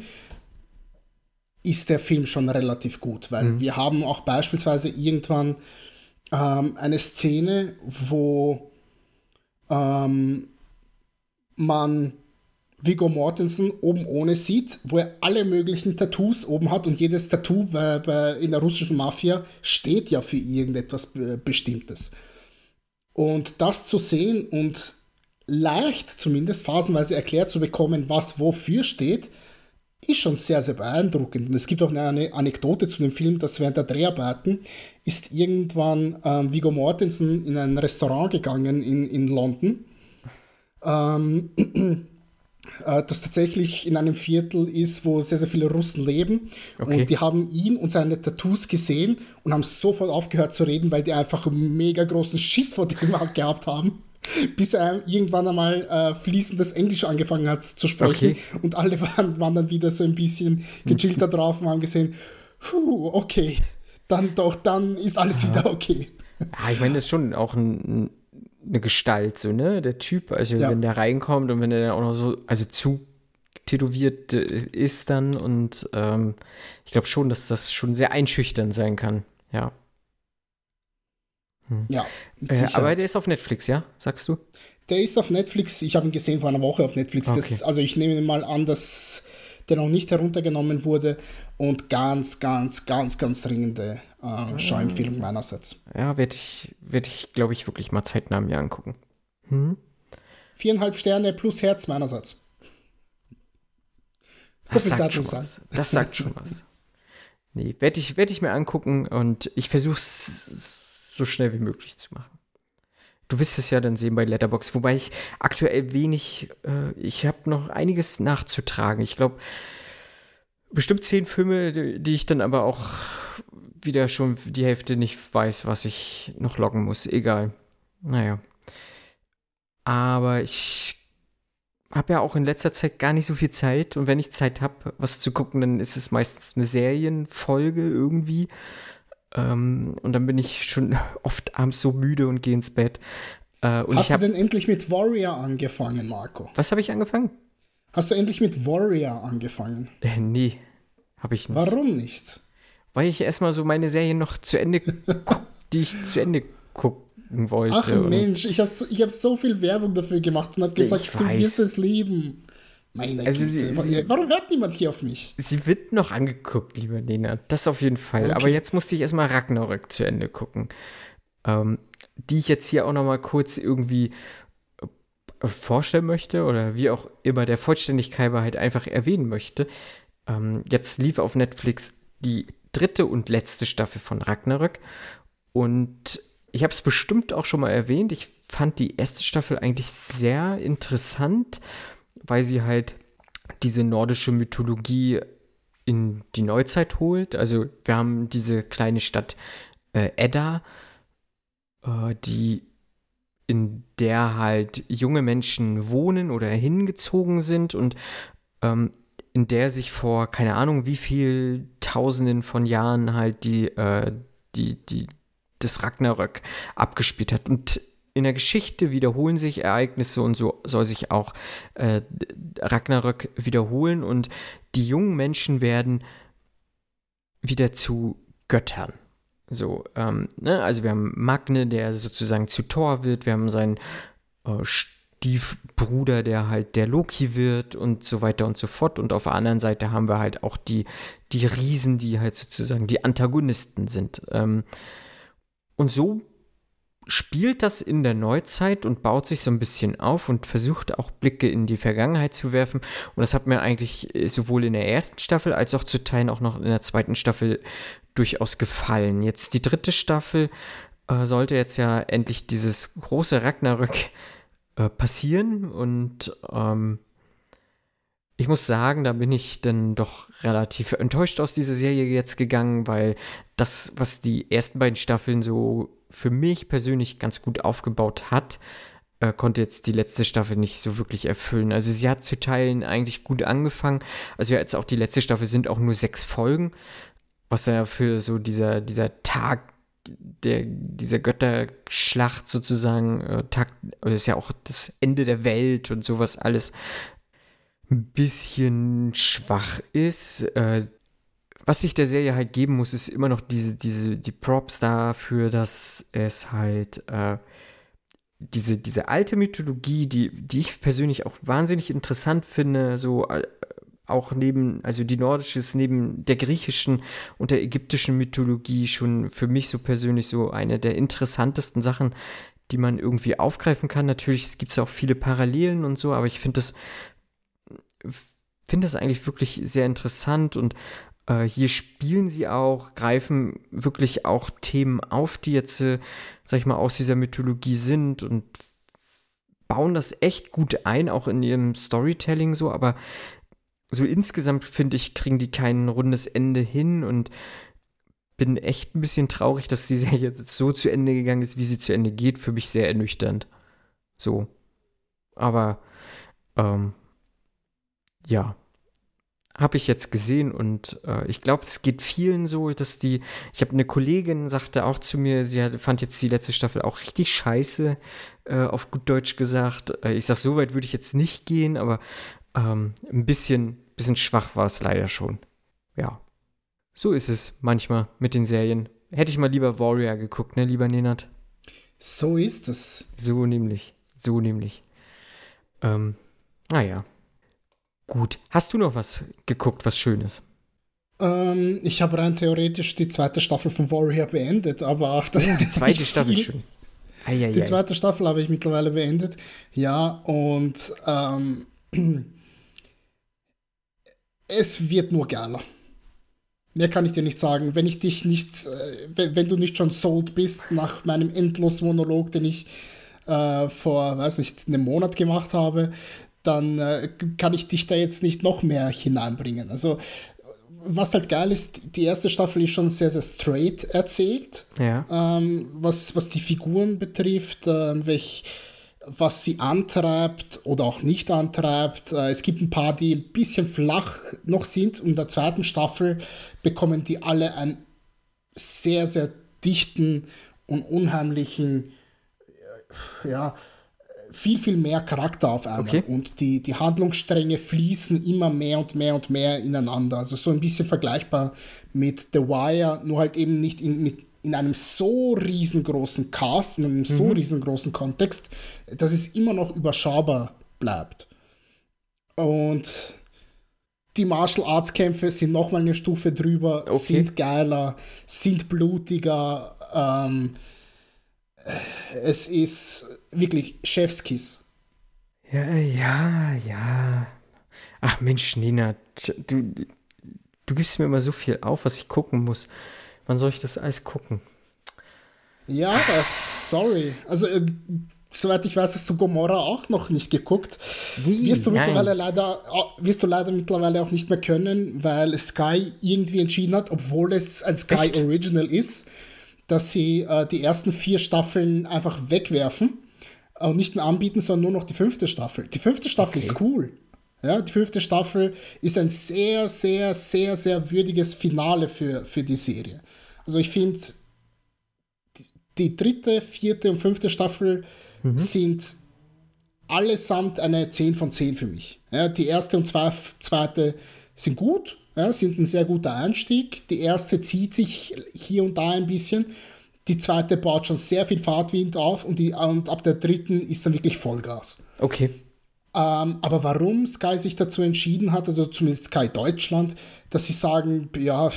ist der Film schon relativ gut, weil mhm. wir haben auch beispielsweise irgendwann ähm, eine Szene, wo ähm, man Viggo Mortensen oben ohne sieht, wo er alle möglichen Tattoos oben hat und jedes Tattoo bei, bei, in der russischen Mafia steht ja für irgendetwas Bestimmtes. Und das zu sehen und leicht zumindest phasenweise erklärt zu bekommen, was wofür steht, ist schon sehr, sehr beeindruckend. Und es gibt auch eine Anekdote zu dem Film, dass während der Dreharbeiten ist irgendwann ähm, Viggo Mortensen in ein Restaurant gegangen in, in London. Ähm, [clears throat] äh, das tatsächlich in einem Viertel ist, wo sehr, sehr viele Russen leben. Okay. Und die haben ihn und seine Tattoos gesehen und haben sofort aufgehört zu reden, weil die einfach einen mega großen Schiss vor dem [laughs] gehabt haben. [laughs] Bis er irgendwann einmal äh, fließendes Englisch angefangen hat zu sprechen. Okay. Und alle [laughs] waren, waren dann wieder so ein bisschen gechillter [laughs] drauf und haben gesehen, puh, okay, dann doch, dann ist alles Aha. wieder okay. Ja, ich meine, das ist schon auch ein, eine Gestalt, so, ne? Der Typ, also ja. wenn der reinkommt und wenn der dann auch noch so, also zu tätowiert äh, ist dann und ähm, ich glaube schon, dass das schon sehr einschüchternd sein kann, ja. Hm. Ja. Äh, aber der ist auf Netflix, ja? Sagst du? Der ist auf Netflix. Ich habe ihn gesehen vor einer Woche auf Netflix. Okay. Das, also ich nehme mal an, dass der noch nicht heruntergenommen wurde und ganz, ganz, ganz, ganz dringende äh, Schauempfehlung meinerseits. Ja, werde ich, werd ich glaube ich, wirklich mal zeitnah mir angucken. Hm? Viereinhalb Sterne plus Herz meinerseits. So das, sagt schon was. das sagt schon was. [laughs] Nee, werde ich, werd ich mir angucken und ich versuche es so schnell wie möglich zu machen. Du wirst es ja dann sehen bei Letterbox, wobei ich aktuell wenig, äh, ich habe noch einiges nachzutragen. Ich glaube, bestimmt zehn Filme, die, ich dann aber auch wieder schon die Hälfte nicht weiß, was ich noch loggen muss. Egal. Naja. Aber ich habe ja auch in letzter Zeit gar nicht so viel Zeit. Und wenn ich Zeit habe, was zu gucken, dann ist es meistens eine Serienfolge irgendwie. Ähm, und dann bin ich schon [laughs] oft abends so müde und gehe ins Bett. Äh, Hast hab, du denn endlich mit Warrior angefangen, Marco? Was habe ich angefangen? Hast du endlich mit Warrior angefangen? Äh, nee, habe ich nicht. Warum nicht? weil ich erstmal so meine Serie noch zu Ende [laughs] guck, die ich zu Ende gucken wollte. Ach Mensch, ich habe so, hab so viel Werbung dafür gemacht und habe gesagt, du wirst es lieben. Meine also sie, sie, Warum hört niemand hier auf mich? Sie wird noch angeguckt, lieber Lena. Das auf jeden Fall. Okay. Aber jetzt musste ich erstmal Ragnarök zu Ende gucken. Ähm, die ich jetzt hier auch noch mal kurz irgendwie äh, vorstellen möchte oder wie auch immer der Vollständigkeit halt einfach erwähnen möchte. Ähm, jetzt lief auf Netflix die dritte und letzte Staffel von Ragnarök. Und ich habe es bestimmt auch schon mal erwähnt. Ich fand die erste Staffel eigentlich sehr interessant, weil sie halt diese nordische Mythologie in die Neuzeit holt. Also wir haben diese kleine Stadt äh, Edda, äh, die in der halt junge Menschen wohnen oder hingezogen sind und ähm, in der sich vor keine Ahnung wie viel Tausenden von Jahren halt die, äh, die, die, das Ragnarök abgespielt hat. Und in der Geschichte wiederholen sich Ereignisse und so soll sich auch äh, Ragnarök wiederholen und die jungen Menschen werden wieder zu Göttern. So, ähm, ne? also wir haben Magne, der sozusagen zu Thor wird, wir haben seinen äh, Stiefbruder, der halt der Loki wird und so weiter und so fort. Und auf der anderen Seite haben wir halt auch die, die Riesen, die halt sozusagen die Antagonisten sind. Ähm, und so spielt das in der Neuzeit und baut sich so ein bisschen auf und versucht auch Blicke in die Vergangenheit zu werfen. Und das hat mir eigentlich äh, sowohl in der ersten Staffel als auch zu Teilen auch noch in der zweiten Staffel durchaus gefallen. Jetzt die dritte Staffel äh, sollte jetzt ja endlich dieses große Ragnarök äh, passieren und ähm, ich muss sagen, da bin ich dann doch relativ enttäuscht aus dieser Serie jetzt gegangen, weil das, was die ersten beiden Staffeln so für mich persönlich ganz gut aufgebaut hat, äh, konnte jetzt die letzte Staffel nicht so wirklich erfüllen. Also sie hat zu Teilen eigentlich gut angefangen. Also jetzt auch die letzte Staffel sind auch nur sechs Folgen, was dann ja für so dieser, dieser Tag der, dieser Götterschlacht sozusagen, äh, Tag, ist ja auch das Ende der Welt und sowas alles ein bisschen schwach ist. Äh, was sich der Serie halt geben muss, ist immer noch diese, diese, die Props dafür, dass es halt äh, diese, diese alte Mythologie, die, die ich persönlich auch wahnsinnig interessant finde, so äh, auch neben, also die nordische ist neben der griechischen und der ägyptischen Mythologie schon für mich so persönlich so eine der interessantesten Sachen, die man irgendwie aufgreifen kann. Natürlich gibt es auch viele Parallelen und so, aber ich finde das, finde das eigentlich wirklich sehr interessant und äh, hier spielen sie auch, greifen wirklich auch Themen auf, die jetzt, äh, sag ich mal, aus dieser Mythologie sind und bauen das echt gut ein, auch in ihrem Storytelling so, aber so insgesamt finde ich, kriegen die kein rundes Ende hin und bin echt ein bisschen traurig, dass die Serie jetzt so zu Ende gegangen ist, wie sie zu Ende geht. Für mich sehr ernüchternd. So. Aber, ähm, ja. Habe ich jetzt gesehen und äh, ich glaube, es geht vielen so, dass die. Ich habe eine Kollegin, sagte auch zu mir, sie hat, fand jetzt die letzte Staffel auch richtig scheiße, äh, auf gut Deutsch gesagt. Äh, ich sag, so weit würde ich jetzt nicht gehen, aber ähm, ein bisschen, bisschen schwach war es leider schon. Ja. So ist es manchmal mit den Serien. Hätte ich mal lieber Warrior geguckt, ne, lieber Nenad? So ist es. So nämlich. So nämlich. Ähm, naja. Gut. Hast du noch was geguckt, was Schönes? Ähm, ich habe rein theoretisch die zweite Staffel von Warrior beendet, aber auch das. Oh, die [laughs] zweite Staffel viel. schon. Eieiei. Die zweite Staffel habe ich mittlerweile beendet. Ja, und ähm, [clears throat] es wird nur geiler. Mehr kann ich dir nicht sagen. Wenn ich dich nicht, äh, wenn, du nicht schon sold bist nach meinem endlosen Monolog, den ich äh, vor, weiß nicht, einem Monat gemacht habe, dann äh, kann ich dich da jetzt nicht noch mehr hineinbringen. Also, was halt geil ist, die erste Staffel ist schon sehr, sehr straight erzählt. Ja. Ähm, was, was die Figuren betrifft, äh, welch was sie antreibt oder auch nicht antreibt. Äh, es gibt ein paar, die ein bisschen flach noch sind. Und in der zweiten Staffel bekommen die alle einen sehr, sehr dichten und unheimlichen, äh, ja, viel, viel mehr Charakter auf einmal. Okay. Und die, die Handlungsstränge fließen immer mehr und mehr und mehr ineinander. Also so ein bisschen vergleichbar mit The Wire, nur halt eben nicht in, mit in einem so riesengroßen Cast, in einem mhm. so riesengroßen Kontext, dass es immer noch überschaubar bleibt. Und die Martial Arts Kämpfe sind nochmal eine Stufe drüber, okay. sind geiler, sind blutiger. Ähm, es ist wirklich Chefskiss. Ja, ja, ja. Ach Mensch, Nina, du, du gibst mir immer so viel auf, was ich gucken muss. Wann soll ich das alles gucken? Ja, sorry. Also, äh, soweit ich weiß, hast du Gomorra auch noch nicht geguckt. Wie? Wirst du mittlerweile leider, wirst du leider mittlerweile auch nicht mehr können, weil Sky irgendwie entschieden hat, obwohl es ein Sky Echt? Original ist, dass sie äh, die ersten vier Staffeln einfach wegwerfen und nicht mehr anbieten, sondern nur noch die fünfte Staffel. Die fünfte Staffel okay. ist cool. Ja, die fünfte Staffel ist ein sehr, sehr, sehr, sehr würdiges Finale für, für die Serie. Also ich finde, die, dritte, vierte und fünfte Staffel mhm. sind allesamt eine 10 von 10 für mich. Ja, die erste und zweite sind gut, ja, sind ein sehr guter Einstieg. Die erste zieht sich hier und da ein bisschen. Die zweite baut schon sehr viel Fahrtwind auf und, die, und ab der dritten ist dann wirklich Vollgas. Okay. Ähm, aber warum Sky sich dazu entschieden hat, also zumindest Sky Deutschland, dass sie sagen, ja,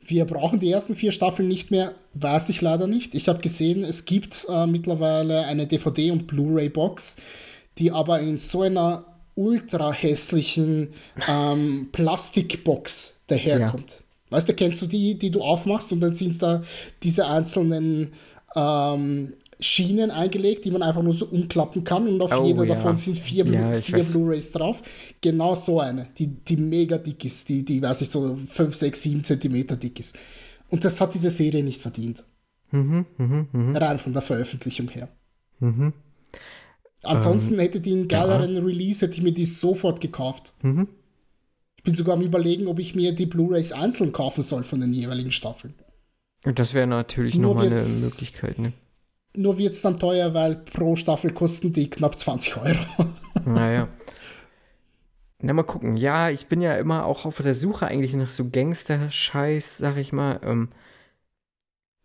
wir brauchen die ersten vier Staffeln nicht mehr, weiß ich leider nicht. Ich habe gesehen, es gibt äh, mittlerweile eine DVD- und Blu-ray-Box, die aber in so einer ultra hässlichen ähm, Plastikbox daherkommt. Ja. Weißt du, kennst du die, die du aufmachst und dann sind da diese einzelnen ähm, Schienen eingelegt, die man einfach nur so umklappen kann und auf oh, jeder ja. davon sind vier, Blu ja, vier Blu-rays drauf. Genau so eine, die, die mega dick ist, die, die, weiß ich, so 5, 6, 7 Zentimeter dick ist. Und das hat diese Serie nicht verdient. Mhm, mh, mh. Rein von der Veröffentlichung her. Mhm. Ansonsten ähm, hätte die einen geileren ja. Release, hätte ich mir die sofort gekauft. Mhm. Ich bin sogar am überlegen, ob ich mir die Blu-rays einzeln kaufen soll von den jeweiligen Staffeln. Das wäre natürlich nochmal eine Möglichkeit, ne? Nur wird es dann teuer, weil pro Staffel kosten die knapp 20 Euro. [laughs] Naja. Na, mal gucken. Ja, ich bin ja immer auch auf der Suche eigentlich nach so Gangster-Scheiß, sag ich mal. Ähm,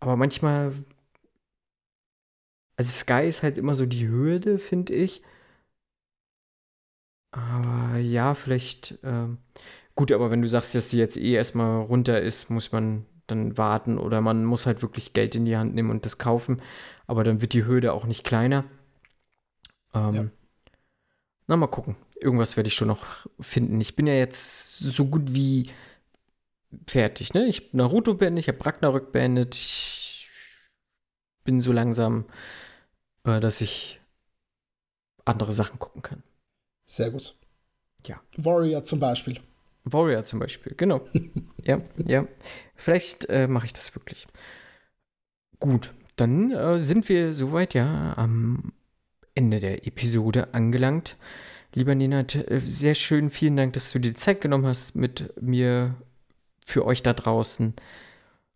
aber manchmal also Sky ist halt immer so die Hürde, finde ich. Aber ja, vielleicht. Ähm, gut, aber wenn du sagst, dass die jetzt eh erstmal runter ist, muss man dann warten oder man muss halt wirklich Geld in die Hand nehmen und das kaufen. Aber dann wird die Hürde auch nicht kleiner. Ähm, ja. Na, mal gucken. Irgendwas werde ich schon noch finden. Ich bin ja jetzt so gut wie fertig, ne? Ich habe Naruto beendet, ich habe Ragnarök beendet. Ich bin so langsam dass ich andere Sachen gucken kann. Sehr gut. Ja. Warrior zum Beispiel. Warrior zum Beispiel, genau. [laughs] ja, ja. Vielleicht äh, mache ich das wirklich. Gut, dann äh, sind wir soweit ja am Ende der Episode angelangt. Lieber Nenad, äh, sehr schön. Vielen Dank, dass du dir Zeit genommen hast, mit mir für euch da draußen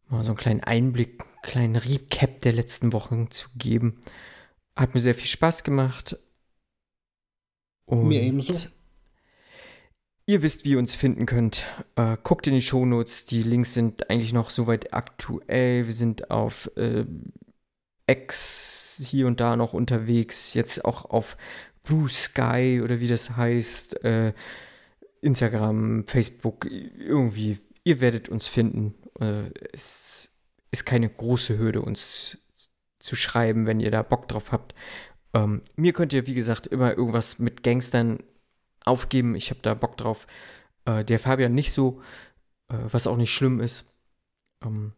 mal so einen kleinen Einblick, einen kleinen Recap der letzten Wochen zu geben. Hat mir sehr viel Spaß gemacht. Und mir ebenso. Ihr wisst, wie ihr uns finden könnt. Äh, guckt in die Shownotes. Die Links sind eigentlich noch soweit aktuell. Wir sind auf äh, X hier und da noch unterwegs. Jetzt auch auf Blue Sky oder wie das heißt. Äh, Instagram, Facebook, irgendwie. Ihr werdet uns finden. Äh, es ist keine große Hürde, uns zu schreiben, wenn ihr da Bock drauf habt. Ähm, mir könnt ihr, wie gesagt, immer irgendwas mit Gangstern aufgeben. Ich habe da Bock drauf. Äh, der Fabian nicht so, äh, was auch nicht schlimm ist. Ähm,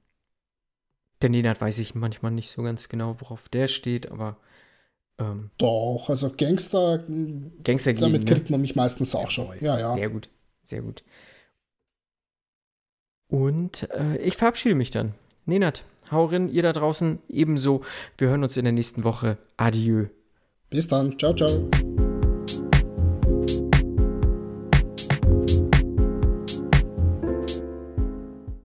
der Nenad weiß ich manchmal nicht so ganz genau, worauf der steht, aber. Ähm, Doch, also Gangster. Gangster Damit gehen, kriegt man mich meistens auch schon. Ja, ja. Sehr gut, sehr gut. Und äh, ich verabschiede mich dann. Nenad, hau rein, ihr da draußen ebenso. Wir hören uns in der nächsten Woche. Adieu. Bis dann. Ciao, ciao.